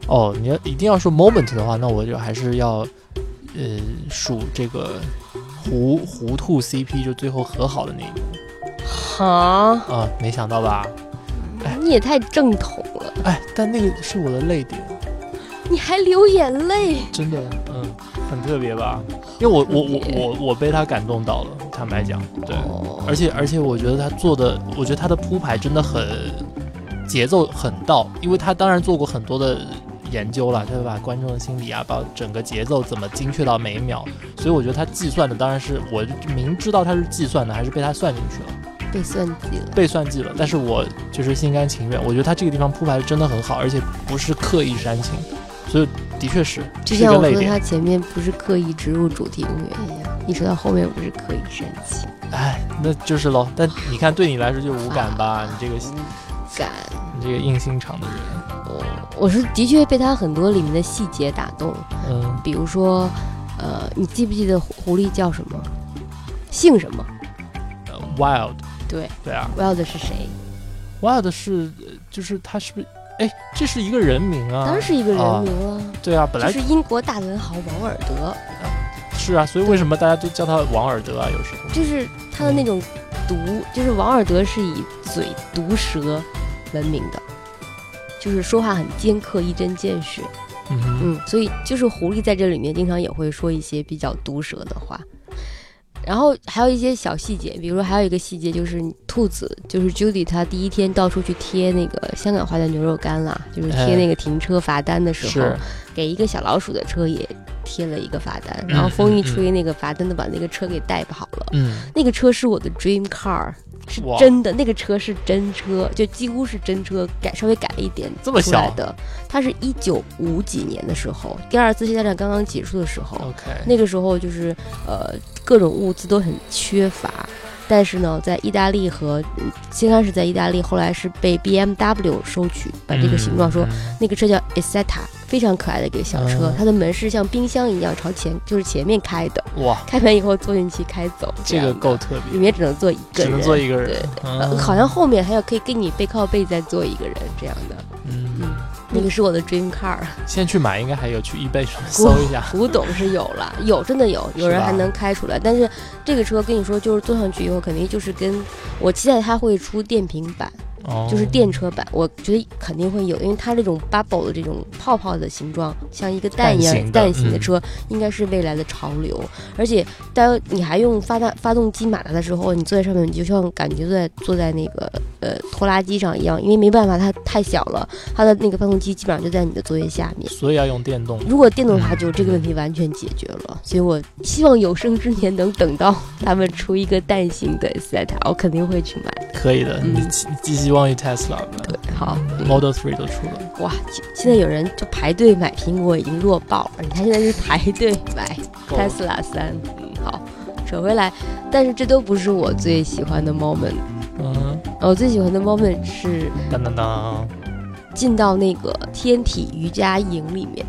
哦，你要一定要说 moment 的话，那我就还是要呃数这个糊糊涂 CP 就最后和好的那一幕哈，啊，没想到吧？哎你也太正统了，哎，但那个是我的泪点，你还流眼泪。真的，嗯，很特别吧？因为我我我我我被他感动到了，坦白讲，对，哦而且而且我觉得他做的，我觉得他的铺排真的很节奏很到，因为他当然做过很多的研究了，他会把观众的心理啊，把整个节奏怎么精确到每一秒，所以我觉得他计算的当然是我明知道他是计算的，还是被他算进去了。被算计了。被算计了，但是我就是心甘情愿。我觉得他这个地方铺排的真的很好，而且不是刻意煽情，所以的确是就是像我说。他前面不是刻意植入主题音乐你说到后面不是可以生气，哎，那就是喽。但你看，对你来说就无感吧？你这个感。你这个硬心肠的人，我我是的确被他很多里面的细节打动，嗯，比如说，呃，你记不记得狐狐狸叫什么？姓什么？呃 Wild，对对啊，Wild 是谁？，Wild 是呃就是他是不是？哎，这是一个人名啊？当然是一个人啊名了，对啊，本来是英国大文豪王尔德，是啊，所以为什么大家都叫他王尔德啊？有时候就是他的那种毒，就是王尔德是以嘴毒舌闻名的，就是说话很尖刻、一针见血。嗯，嗯，所以就是狐狸在这里面经常也会说一些比较毒舌的话。然后还有一些小细节，比如说还有一个细节就是兔子，就是 Judy 她第一天到处去贴那个香港话的牛肉干啦，就是贴哎那个停车罚单的时候，是。给一个小老鼠的车也贴了一个罚单，嗯然后风一吹，那个罚单都把那个车给带跑了。嗯，那个车是我的 dream car，是真的，那个车是真车，就几乎是真车，改稍微改了一点这么小？出来的。它是一九五几年的时候，第二次世界大战刚刚结束的时候，OK，那个时候就是呃各种物资都很缺乏。但是呢，在意大利和嗯先开始在意大利，后来是被 BMW 收取，把这个形状说，嗯那个车叫 Isetta，非常可爱的一个小车，嗯它的门是像冰箱一样朝前，就是前面开的，哇，开门以后坐进去开走，这个够特别，里面只能坐一个人，只能坐一个人，对嗯呃，好像后面还有可以跟你背靠背再坐一个人这样的，嗯，那个是我的 dream car。现在去买应该还有去 eBay 上搜一下，古 董是有了，有真的有，有人还能开出来。但是这个车跟你说，就是坐上去以后，肯定就是跟我期待它会出电瓶版，哦，就是电车版，我觉得肯定会有，因为它这种 bubble 的这种泡泡的形状，像一个蛋一样蛋形的车，应该是未来的潮流。而且当你还用发大发动机马达的时候，你坐在上面，你就像感觉坐在坐在那个呃拖拉机上一样，因为没办法，它太小了，它的那个发动机基本上就在你的座位下面。所以要用电动，如果电动的话，嗯就这个问题完全解决了。所以我希望有生之年能等到他们出一个蛋形的 Set，我肯定会去买。可以的，嗯你寄寄希望于 Tesla 吧对，好，嗯 Model Three 都出了，哇，现现在有人就排队买苹果已经弱爆了，你看现在是排队买 Tesla 三。嗯，好，扯回来，但是这都不是我最喜欢的 moment。嗯，我最喜欢的 moment 是当当当，进到那个天体瑜伽营里面，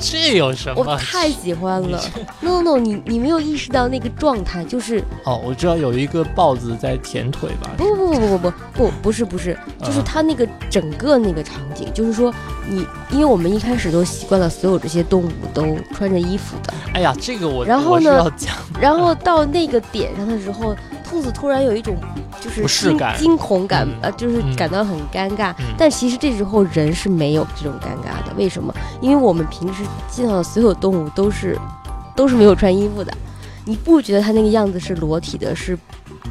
这有什么？我太喜欢了。No No，no，你你没有意识到那个状态，就是哦，我知道有一个豹子在舔腿吧？不不不不不不不不是不是，就是嗯它那个整个那个场景，就是说你，因为我们一开始都习惯了所有这些动物都穿着衣服的，哎呀，这个我然后呢，然后到那个点上的时候，兔子突然有一种就是惊感惊恐感嗯，呃，就是嗯感到很尴尬。嗯但其实这时候人是没有这种尴尬的，为什么？因为我们平时见到的所有动物都是都是没有穿衣服的，你不觉得它那个样子是裸体的，是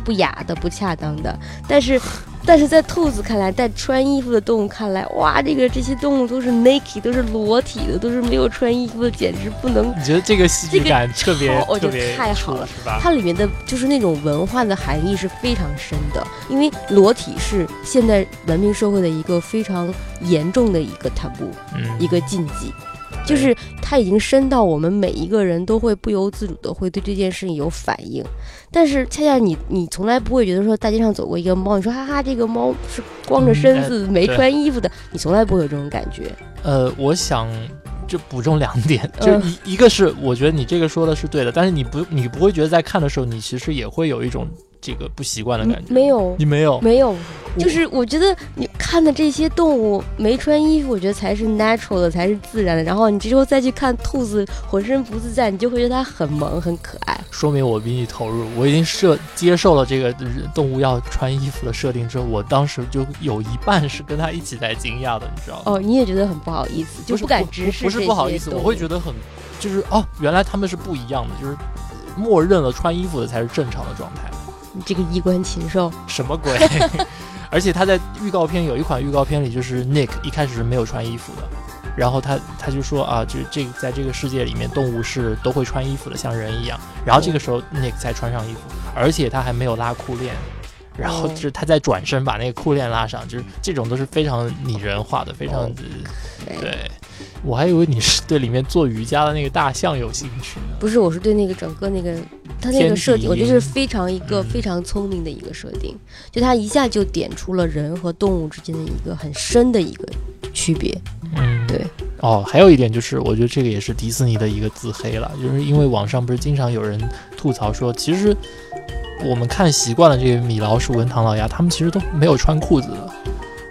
不雅的、不恰当的。但是，但是在兔子看来，在穿衣服的动物看来，哇，这个这些动物都是 naked，都是裸体的，都是没有穿衣服的，简直不能你觉得这个戏剧这个感特别超我觉得特别太好了是吧？它里面的就是那种文化的含义是非常深的，因为裸体是现代文明社会的一个非常严重的一个 taboo，嗯，一个禁忌，就是它已经深到我们每一个人都会不由自主的会对这件事情有反应。但是恰恰你你从来不会觉得说大街上走过一个猫，你说哈哈这个猫是光着身子、没穿衣服的，你从来不会有这种感觉。呃，我想就补充两点，嗯 就一、一个是我觉得你这个说的是对的，但是你不你不会觉得在看的时候，你其实也会有一种这个不习惯的感觉。嗯没有你没有？没有，就是我觉得你看的这些动物没穿衣服，我觉得才是 natural 的，才是自然的。然后你这时候再去看兔子浑身不自在，你就会觉得它很萌很可爱。说明我比你投入，我已经设接受了这个动物要穿衣服的设定之后，我当时就有一半是跟他一起在惊讶的，你知道吗？哦，你也觉得很不好意思，就不是敢不不是直视这不好意思，我会觉得很就是哦，原来他们是不一样的，就是默认了穿衣服的才是正常的状态。你这个衣冠禽兽。什么鬼？而且他在预告片有一款预告片里，就是 Nick 一开始是没有穿衣服的，然后他他就说啊，就这个在这个世界里面，动物是都会穿衣服的，像人一样。然后这个时候 Nick 才穿上衣服，而且他还没有拉裤链。然后哦就是他在转身把那个裤链拉上，就是这种都是非常拟人化的，非常、哦对，对。我还以为你是对里面做瑜伽的那个大象有兴趣呢。不是，我是对那个整个那个他那个设定，我觉得是非常一个嗯非常聪明的一个设定，就他一下就点出了人和动物之间的一个很深的一个区别。嗯，对。哦，还有一点就是，我觉得这个也是迪士尼的一个自黑了，就是因为网上不是经常有人吐槽说，其实我们看习惯了这个米老鼠跟唐老鸭，他们其实都没有穿裤子的。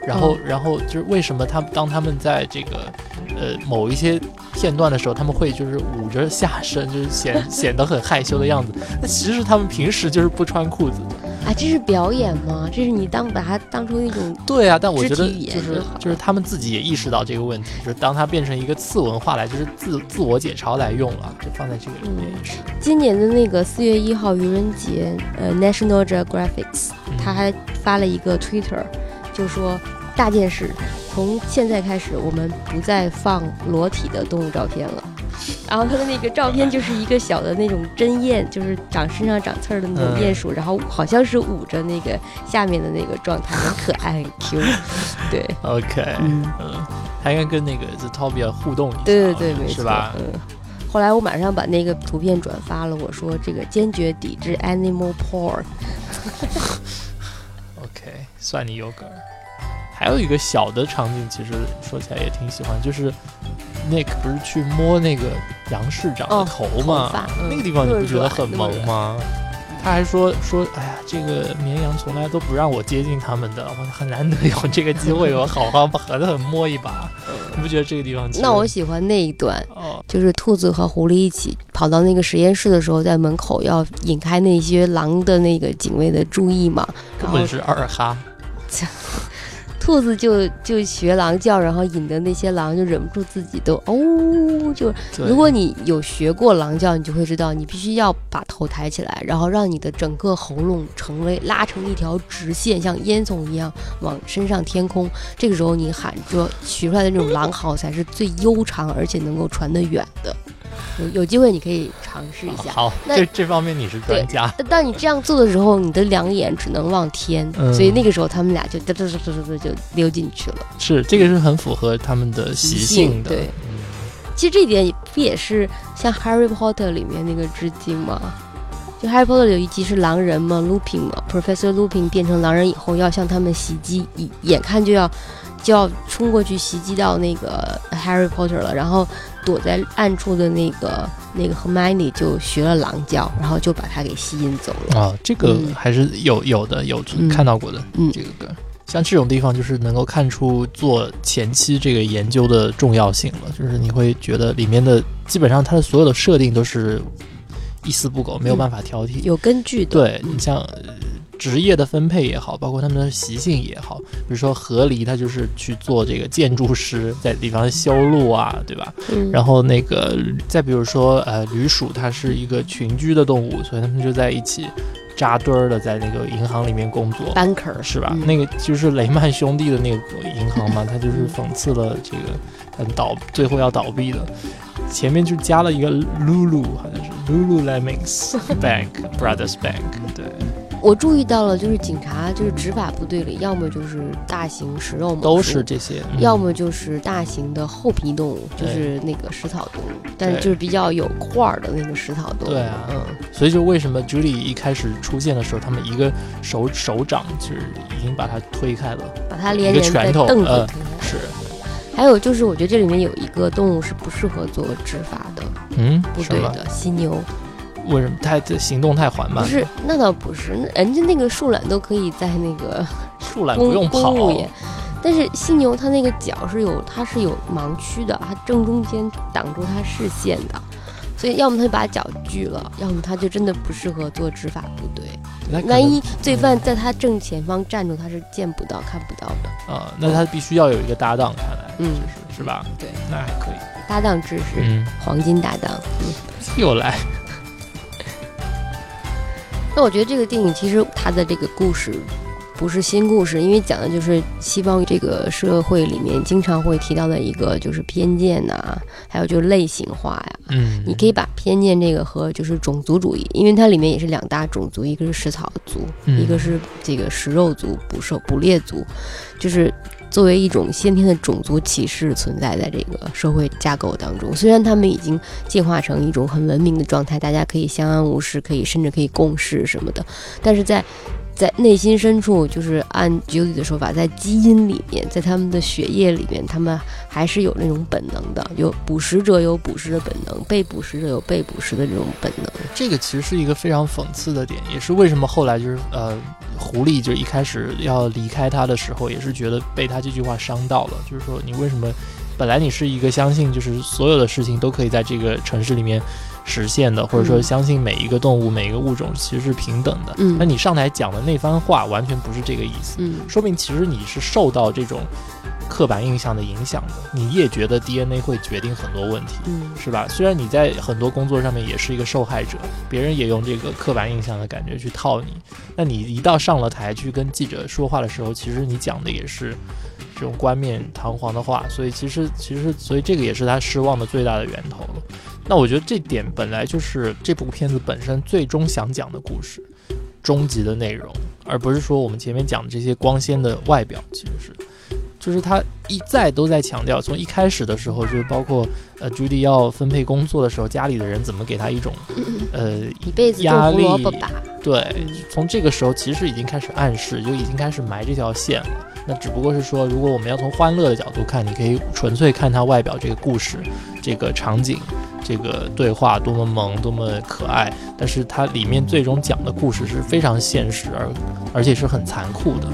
然后，哦然后就是为什么他们当他们在这个呃某一些片段的时候，他们会就是捂着下身，就是显 显得很害羞的样子。那其实他们平时就是不穿裤子的。啊，这是表演吗？这是你当把它当成一种对啊，但我觉得就是就是他们自己也意识到这个问题，就是当它变成一个次文化来，就是自自我解嘲来用了，就放在这个里面也是。今年的那个四月一号愚人节，呃，National Geographic 嗯他还发了一个 Twitter，就说大件事，从现在开始我们不再放裸体的动物照片了。然后他的那个照片就是一个小的那种针鼹，就是长身上长刺儿的那种嗯鼹鼠，然后好像是捂着那个下面的那个状态，很可爱，很 Q。对，OK，嗯，嗯，他应该跟那个 Zootopia 互动一下，对对对，没错，是吧？嗯。后来我马上把那个图片转发了，我说这个坚决抵制 animal porn。算你有梗儿。还有一个小的场景，其实说起来也挺喜欢，就是 Nick 不是去摸那个杨市长的哦头吗？那个地方你不觉得很萌吗？他还说说，哎呀，这个绵羊从来都不让我接近他们的，我很难得有这个机会，我好好狠狠摸一把。你不觉得这个地方？那我喜欢那一段，哦，就是兔子和狐狸一起跑到那个实验室的时候，在门口要引开那些狼的那个警卫的注意嘛，根本是二哈。兔子就就学狼叫，然后引得那些狼就忍不住自己都哦，就如果你有学过狼叫，你就会知道，你必须要把头抬起来，然后让你的整个喉咙成为拉成一条直线，像烟囱一样往身上天空。这个时候你喊着学出来的那种狼嚎才是最悠长而且能够传得远的。有有机会你可以尝试一下。好，那这这方面你是专家。但当你这样做的时候，你的两眼只能望天，嗯所以那个时候他们俩就嘚嘚嘚嘚嘚就溜进去了。是这个是很符合他们的习性的。对嗯其实这一点不也是像《Harry Potter》里面那个致敬吗？就《Harry Potter》有一集是狼人嘛，Lupin 嘛，Professor Lupin 变成狼人以后要向他们袭击，眼眼看就要就要冲过去袭击到那个 Harry Potter 了，然后躲在暗处的那个那个 Hermione 就学了狼叫，然后就把他给吸引走了。啊，这个嗯还是有有的有嗯看到过的嗯这个歌。像这种地方，就是能够看出做前期这个研究的重要性了。就是你会觉得里面的基本上它的所有的设定都是一丝不苟，没有办法挑剔。有根据的，对你像呃职业的分配也好，包括他们的习性也好，比如说河狸，他就是去做这个建筑师，在地方修路啊，对吧？嗯，然后那个再比如说呃，驴鼠它是一个群居的动物，所以他们就在一起扎堆儿的在那个银行里面工作。banker 是吧？嗯那个就是雷曼兄弟的那个银行嘛，它就是讽刺了这个很倒，最后要倒闭的。前面就加了一个 Lulu，好像是 Lululemons Bank Brothers Bank，对，我注意到了，就是警察就是执法部队里，要么就是大型食肉猛都是这些，嗯要么就是大型的厚皮动物，就是那个食草动物，但是就是比较有块儿的那个食草动物。对啊嗯，所以就为什么 Julie 一开始出现的时候，他们一个手手掌就是已经把它推开了，把它连一个人在拳头凳子呃推开。是，还有就是，我觉得这里面有一个动物是不适合做执法的，嗯？部队的犀牛。为什么太这行动太缓慢？不是，那倒不是，那人家那个树懒都可以在那个 树懒不用跑但是犀牛它那个脚是有它是有盲区的，它正中间挡住它视线的，所以要么它就把脚锯了，要么它就真的不适合做执法部队。那万一罪犯在他正前方站住，他是见不到、看不到的。啊、那他必须要有一个搭档，看来，嗯就是是吧？对，那还可以，搭档知识嗯，黄金搭档。嗯，又来，那我觉得这个电影其实它的这个故事不是新故事，因为讲的就是西方这个社会里面经常会提到的一个就是偏见呐、还有就是类型化呀。嗯，你可以把偏见这个和就是种族主义，因为它里面也是两大种族，一个是食草族，嗯一个是这个食肉族、捕兽捕猎族，就是作为一种先天的种族歧视存在在这个社会架构当中。虽然他们已经进化成一种很文明的状态，大家可以相安无事，可以甚至可以共事什么的，但是在在内心深处，就是按橘子的说法，在基因里面，在他们的血液里面，他们还是有那种本能的，有捕食者有捕食的本能，被捕食者有被捕食的这种本能。这个其实是一个非常讽刺的点，也是为什么后来就是呃，狐狸就一开始要离开他的时候，也是觉得被他这句话伤到了，就是说你为什么本来你是一个相信就是所有的事情都可以在这个城市里面实现的，或者说嗯相信每一个动物、每一个物种其实是平等的，嗯那你上台讲的那番话完全不是这个意思，嗯说明其实你是受到这种刻板印象的影响的，你也觉得 DNA 会决定很多问题。嗯是吧？虽然你在很多工作上面也是一个受害者，别人也用这个刻板印象的感觉去套你，那你一到上了台去跟记者说话的时候，其实你讲的也是这种冠冕堂皇的话，所以其实其实所以这个也是他失望的最大的源头了。那我觉得这点本来就是这部片子本身最终想讲的故事，终极的内容，而不是说我们前面讲的这些光鲜的外表，其实是。就是他一再都在强调，从一开始的时候，就是包括呃朱迪要分配工作的时候，家里的人怎么给他一种呃一辈子种压力吧。对，嗯从这个时候其实已经开始暗示，就已经开始埋这条线了。那只不过是说，如果我们要从欢乐的角度看，你可以纯粹看它外表这个故事、这个场景、这个对话多么萌、多么可爱，但是它里面最终讲的故事是非常现实，而而且是很残酷的。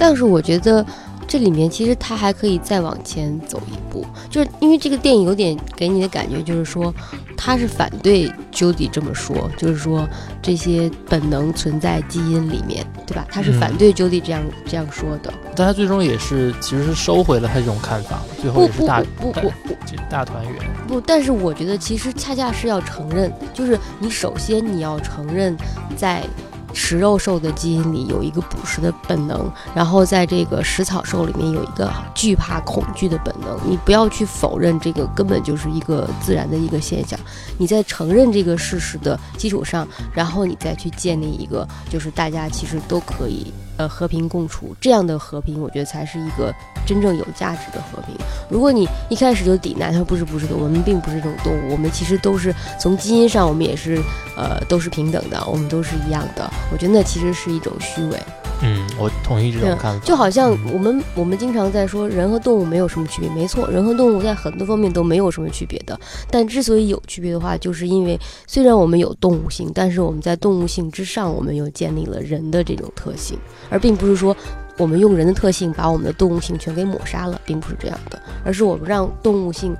但是我觉得这里面其实他还可以再往前走一步，就是因为这个电影有点给你的感觉，就是说他是反对 Judy 这么说，就是说这些本能存在基因里面，对吧？他是嗯反对 Judy 这样、这样说的。但他最终也是其实是收回了他这种看法，最后也是大不不不不这大团圆。不，但是我觉得其实恰恰是要承认，就是你首先你要承认在。食肉兽的基因里有一个捕食的本能，然后在这个食草兽里面有一个惧怕、恐惧的本能。你不要去否认这个根本就是一个自然的一个现象。你在承认这个事实的基础上，然后你再去建立一个，就是大家其实都可以呃和平共处这样的和平，我觉得才是一个真正有价值的和平。如果你一开始就抵赖，他不是不是的，我们并不是这种动物，我们其实都是从基因上，我们也是呃都是平等的，我们都是一样的。我觉得那其实是一种虚伪。嗯，我同意这种看法。就好像嗯我们我们经常在说人和动物没有什么区别，没错，人和动物在很多方面都没有什么区别的。但之所以有区别的话，就是因为虽然我们有动物性，但是我们在动物性之上，我们又建立了人的这种特性，而并不是说我们用人的特性把我们的动物性全给抹杀了，并不是这样的，而是我们让动物性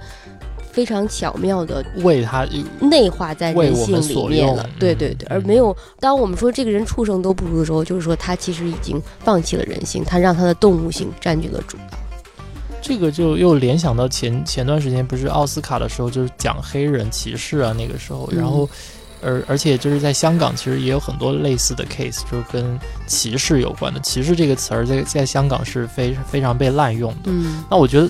非常巧妙的为他内化在人性所里面了。对对对，而嗯没有当我们说这个人畜生都不如的时候，就是说他其实已经放弃了人性，他让他的动物性占据了主导。这个就又联想到前前段时间不是奥斯卡的时候，就是讲黑人歧视啊，那个时候，嗯然后。而而且就是在香港，其实也有很多类似的 case，就是跟歧视有关的。歧视这个词儿在在香港是非非常被滥用的。嗯，那我觉得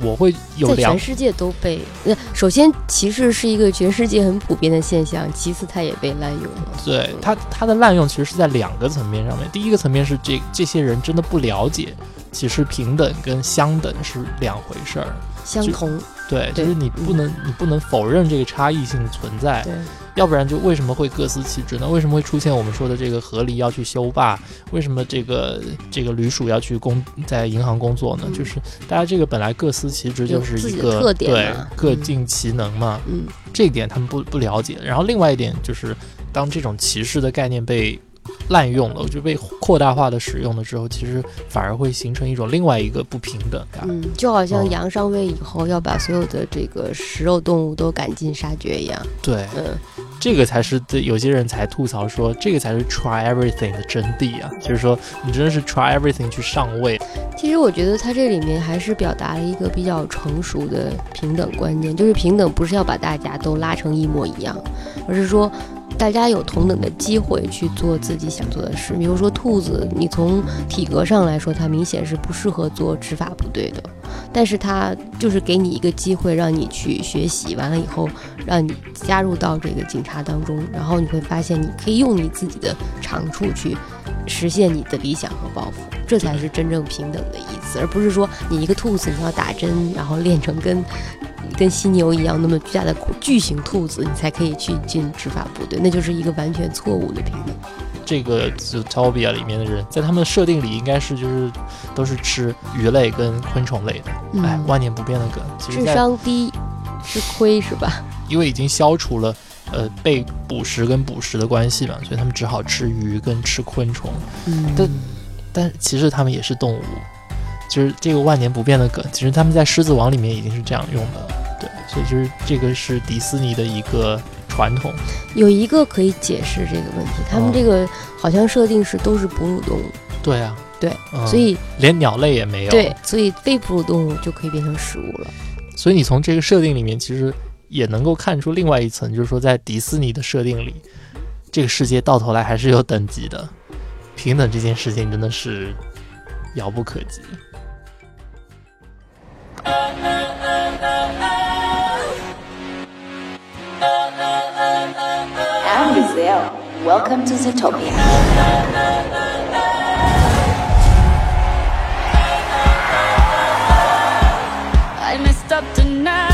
我会有在两全世界都被，那，首先歧视是一个全世界很普遍的现象，其次它也被滥用了。对它它的滥用其实是在两个层面上面。第一个层面是这这些人真的不了解，其实平等跟相等是两回事儿。相同，对，就是你不能你不能否认这个差异性存在，对，要不然就为什么会各司其职呢？为什么会出现我们说的这个河狸要去修坝？为什么这个这个驴鼠要去工在银行工作呢？嗯就是大家这个本来各司其职，就是一个特点对各尽其能嘛。嗯，这一点他们不不了解。然后另外一点就是，当这种歧视的概念被滥用了，就被扩大化的使用了之后，其实反而会形成一种另外一个不平等感。嗯，就好像哦羊上位以后要把所有的这个食肉动物都赶尽杀绝一样。对，嗯，这个才是对有些人才吐槽说，这个才是 try everything 的真谛啊，就是说你真的是 try everything 去上位。其实我觉得它这里面还是表达了一个比较成熟的平等观念，就是平等不是要把大家都拉成一模一样，而是说大家有同等的机会去做自己想做的事。比如说兔子，你从体格上来说，它明显是不适合做执法部队的，但是它就是给你一个机会，让你去学习，完了以后让你加入到这个警察当中，然后你会发现你可以用你自己的长处去实现你的理想和抱负，这才是真正平等的意思，而不是说你一个兔子你要打针，然后练成跟跟犀牛一样那么巨大的巨型兔子，你才可以去进执法部队，那就是一个完全错误的评论。这个就 Tobia 里面的人，在他们的设定里应该是就是都是吃鱼类跟昆虫类的，嗯哎，万年不变的梗。其实智商低，吃亏是吧？因为已经消除了呃被捕食跟捕食的关系嘛，所以他们只好吃鱼跟吃昆虫。嗯但但其实他们也是动物，就是这个万年不变的梗，其实他们在《狮子王》里面已经是这样用的了。对，所以就是这个是迪士尼的一个传统。有一个可以解释这个问题，他们哦这个好像设定是都是哺乳动物，对啊，对，嗯所以连鸟类也没有。对，所以非哺乳动物就可以变成食物了。所以你从这个设定里面，其实也能够看出另外一层，就是说在迪士尼的设定里，这个世界到头来还是有等级的，平等这件事情真的是遥不可及。I'm. Welcome to Zootopia. I messed up tonight.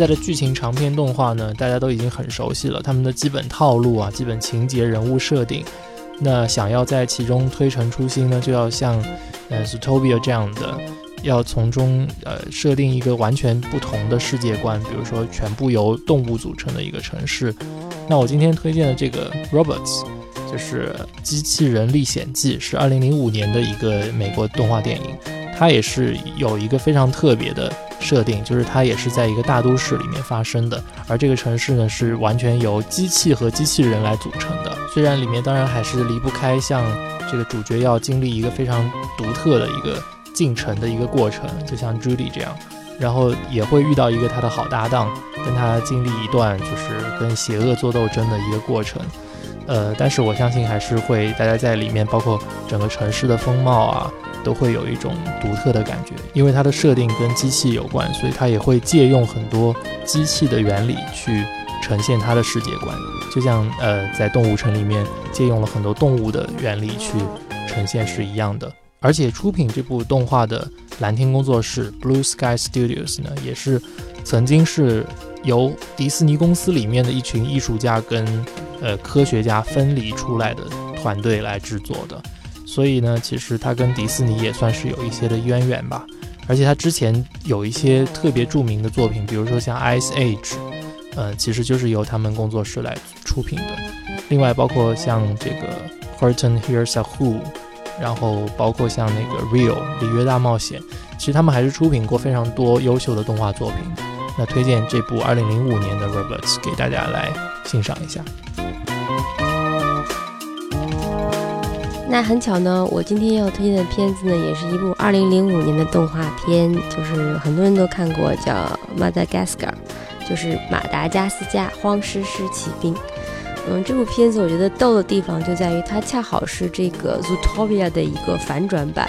现在的剧情长篇动画呢，大家都已经很熟悉了，他们的基本套路啊、基本情节、人物设定。那想要在其中推陈出新呢，就要像呃 Zootopia 这样的，要从中呃设定一个完全不同的世界观，比如说全部由动物组成的一个城市。那我今天推荐的这个 Robots，就是《机器人历险记》，是2005年的一个美国动画电影。它也是有一个非常特别的设定，就是它也是在一个大都市里面发生的，而这个城市呢是完全由机器和机器人来组成的。虽然里面当然还是离不开像这个主角要经历一个非常独特的一个进程的一个过程，就像 Judy 这样，然后也会遇到一个他的好搭档，跟他经历一段就是跟邪恶做斗争的一个过程。呃，但是我相信还是会大家在里面，包括整个城市的风貌啊。都会有一种独特的感觉，因为它的设定跟机器有关，所以它也会借用很多机器的原理去呈现它的世界观，就像呃在动物城里面借用了很多动物的原理去呈现是一样的。而且出品这部动画的蓝天工作室 Blue Sky Studios 呢，也是曾经是由迪士尼公司里面的一群艺术家跟呃科学家分离出来的团队来制作的。所以呢，其实它跟迪士尼也算是有一些的渊源吧。而且它之前有一些特别著名的作品，比如说像《Ice Age》，呃，其实就是由他们工作室来出品的。另外，包括像这个《Horton Hears a Who》，然后包括像那个《Real》里约大冒险，其实他们还是出品过非常多优秀的动画作品。那推荐这部2005年的《Robots》给大家来欣赏一下。那很巧呢，我今天要推荐的片子呢，也是一部2005年的动画片，就是很多人都看过，叫《Madagascar》，就是马达加斯加荒狮狮骑兵。嗯，这部片子我觉得逗的地方就在于它恰好是这个 Zootopia 的一个反转版，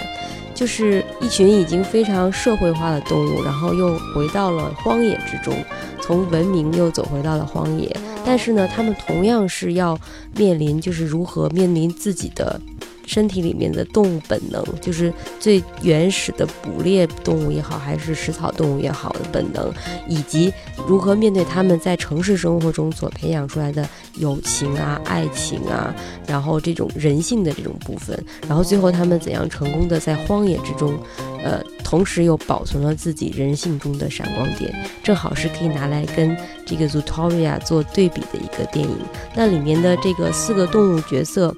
就是一群已经非常社会化的动物，然后又回到了荒野之中，从文明又走回到了荒野。但是呢，他们同样是要面临，就是如何面临自己的。身体里面的动物本能，就是最原始的捕猎动物也好，还是食草动物也好的本能，以及如何面对他们在城市生活中所培养出来的友情啊、爱情啊，然后这种人性的这种部分，然后最后他们怎样成功的在荒野之中，呃，同时又保存了自己人性中的闪光点，正好是可以拿来跟这个 Zootopia 做对比的一个电影。那里面的这个四个动物角色。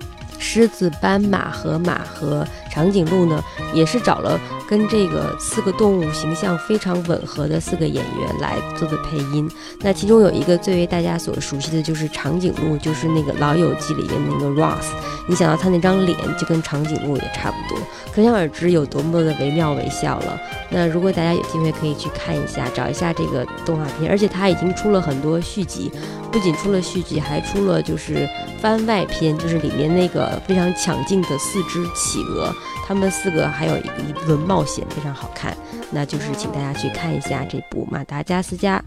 狮子、斑马、河马和长颈鹿呢，也是找了跟这个四个动物形象非常吻合的四个演员来做的配音。那其中有一个最为大家所熟悉的就是长颈鹿，就是那个《老友记》里面那个 Ross。你想到他那张脸就跟长颈鹿也差不多，可想而知有多么的惟妙惟肖了。那如果大家有机会可以去看一下，找一下这个动画片，而且它已经出了很多续集，不仅出了续集，还出了就是番外篇，就是里面那个非常抢镜的四只企鹅，他们四个还有一个一轮冒险，非常好看。那就是请大家去看一下这部《马达加斯加》。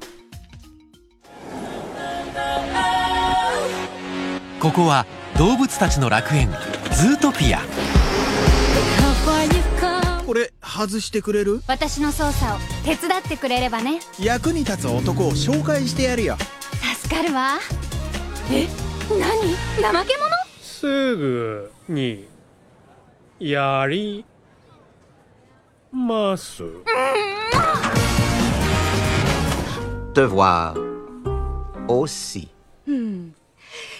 ここは動物たちの楽園ズートピア。これ外してくれる？私の操作を手伝ってくれればね。役に立つ男を紹介してやるよ。助かるわ。え？何？怠け者？すぐにやります。Devoir aussi.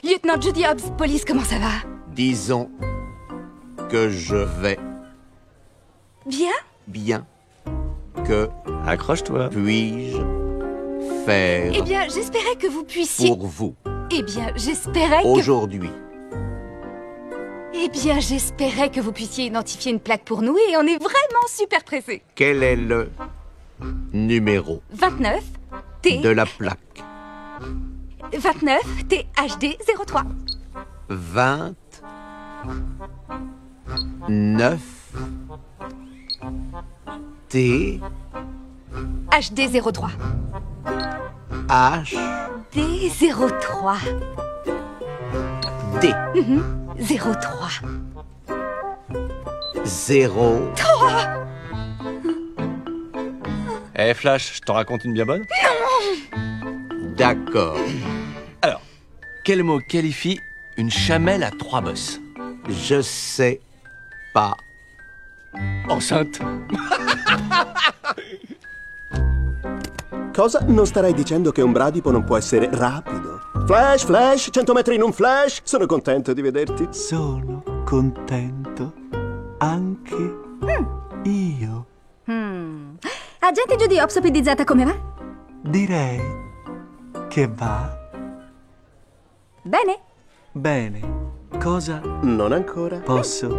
Lieutenant Judy Hobbs, police, comment ça va? Disons que je vais Bien bien. Que Accroche-toi. puis-je faire Eh bien, j'espérais que vous puissiez... pour vous Eh bien, j'espérais que... aujourd'hui Eh bien, j'espérais que vous puissiez identifier une plaque pour nous et on est vraiment super pressés. Quel est le numéro 29 T... de la plaque 29 THD 03. 20 9 T HD 03. H D 03. D 03. 0 Eh Flash, je t'en raconte une bien bonne D'accord. Alors, quel mot qualifie une chamelle à trois bosses? Je sais pas. Enceinte. Cosa? Non starai dicendo che un bradipo non può essere rapido? Flash, flash, 100 metri in un flash. Sono contento di vederti. Sono contento anche io. Hmm. Agente Judy Ops PDZ come va? Direi che va Bene? bene. Cosa Non ancora. posso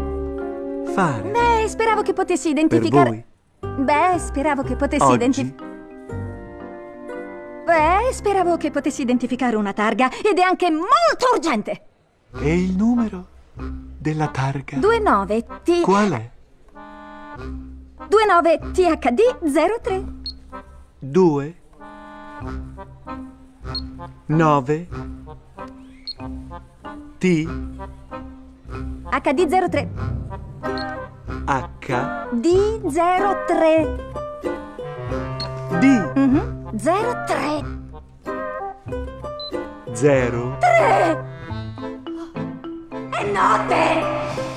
fare Beh, speravo che potessi per identificare... voi Beh, speravo che potessi identificare... Beh, speravo che potessi identificare una targa ed è anche molto urgente. E il numero della targa? 29 T... Qual è? 29 THD 03. Due nove T HD 03. H D 03. D. Mhm. Zero, tre. 0 È notte!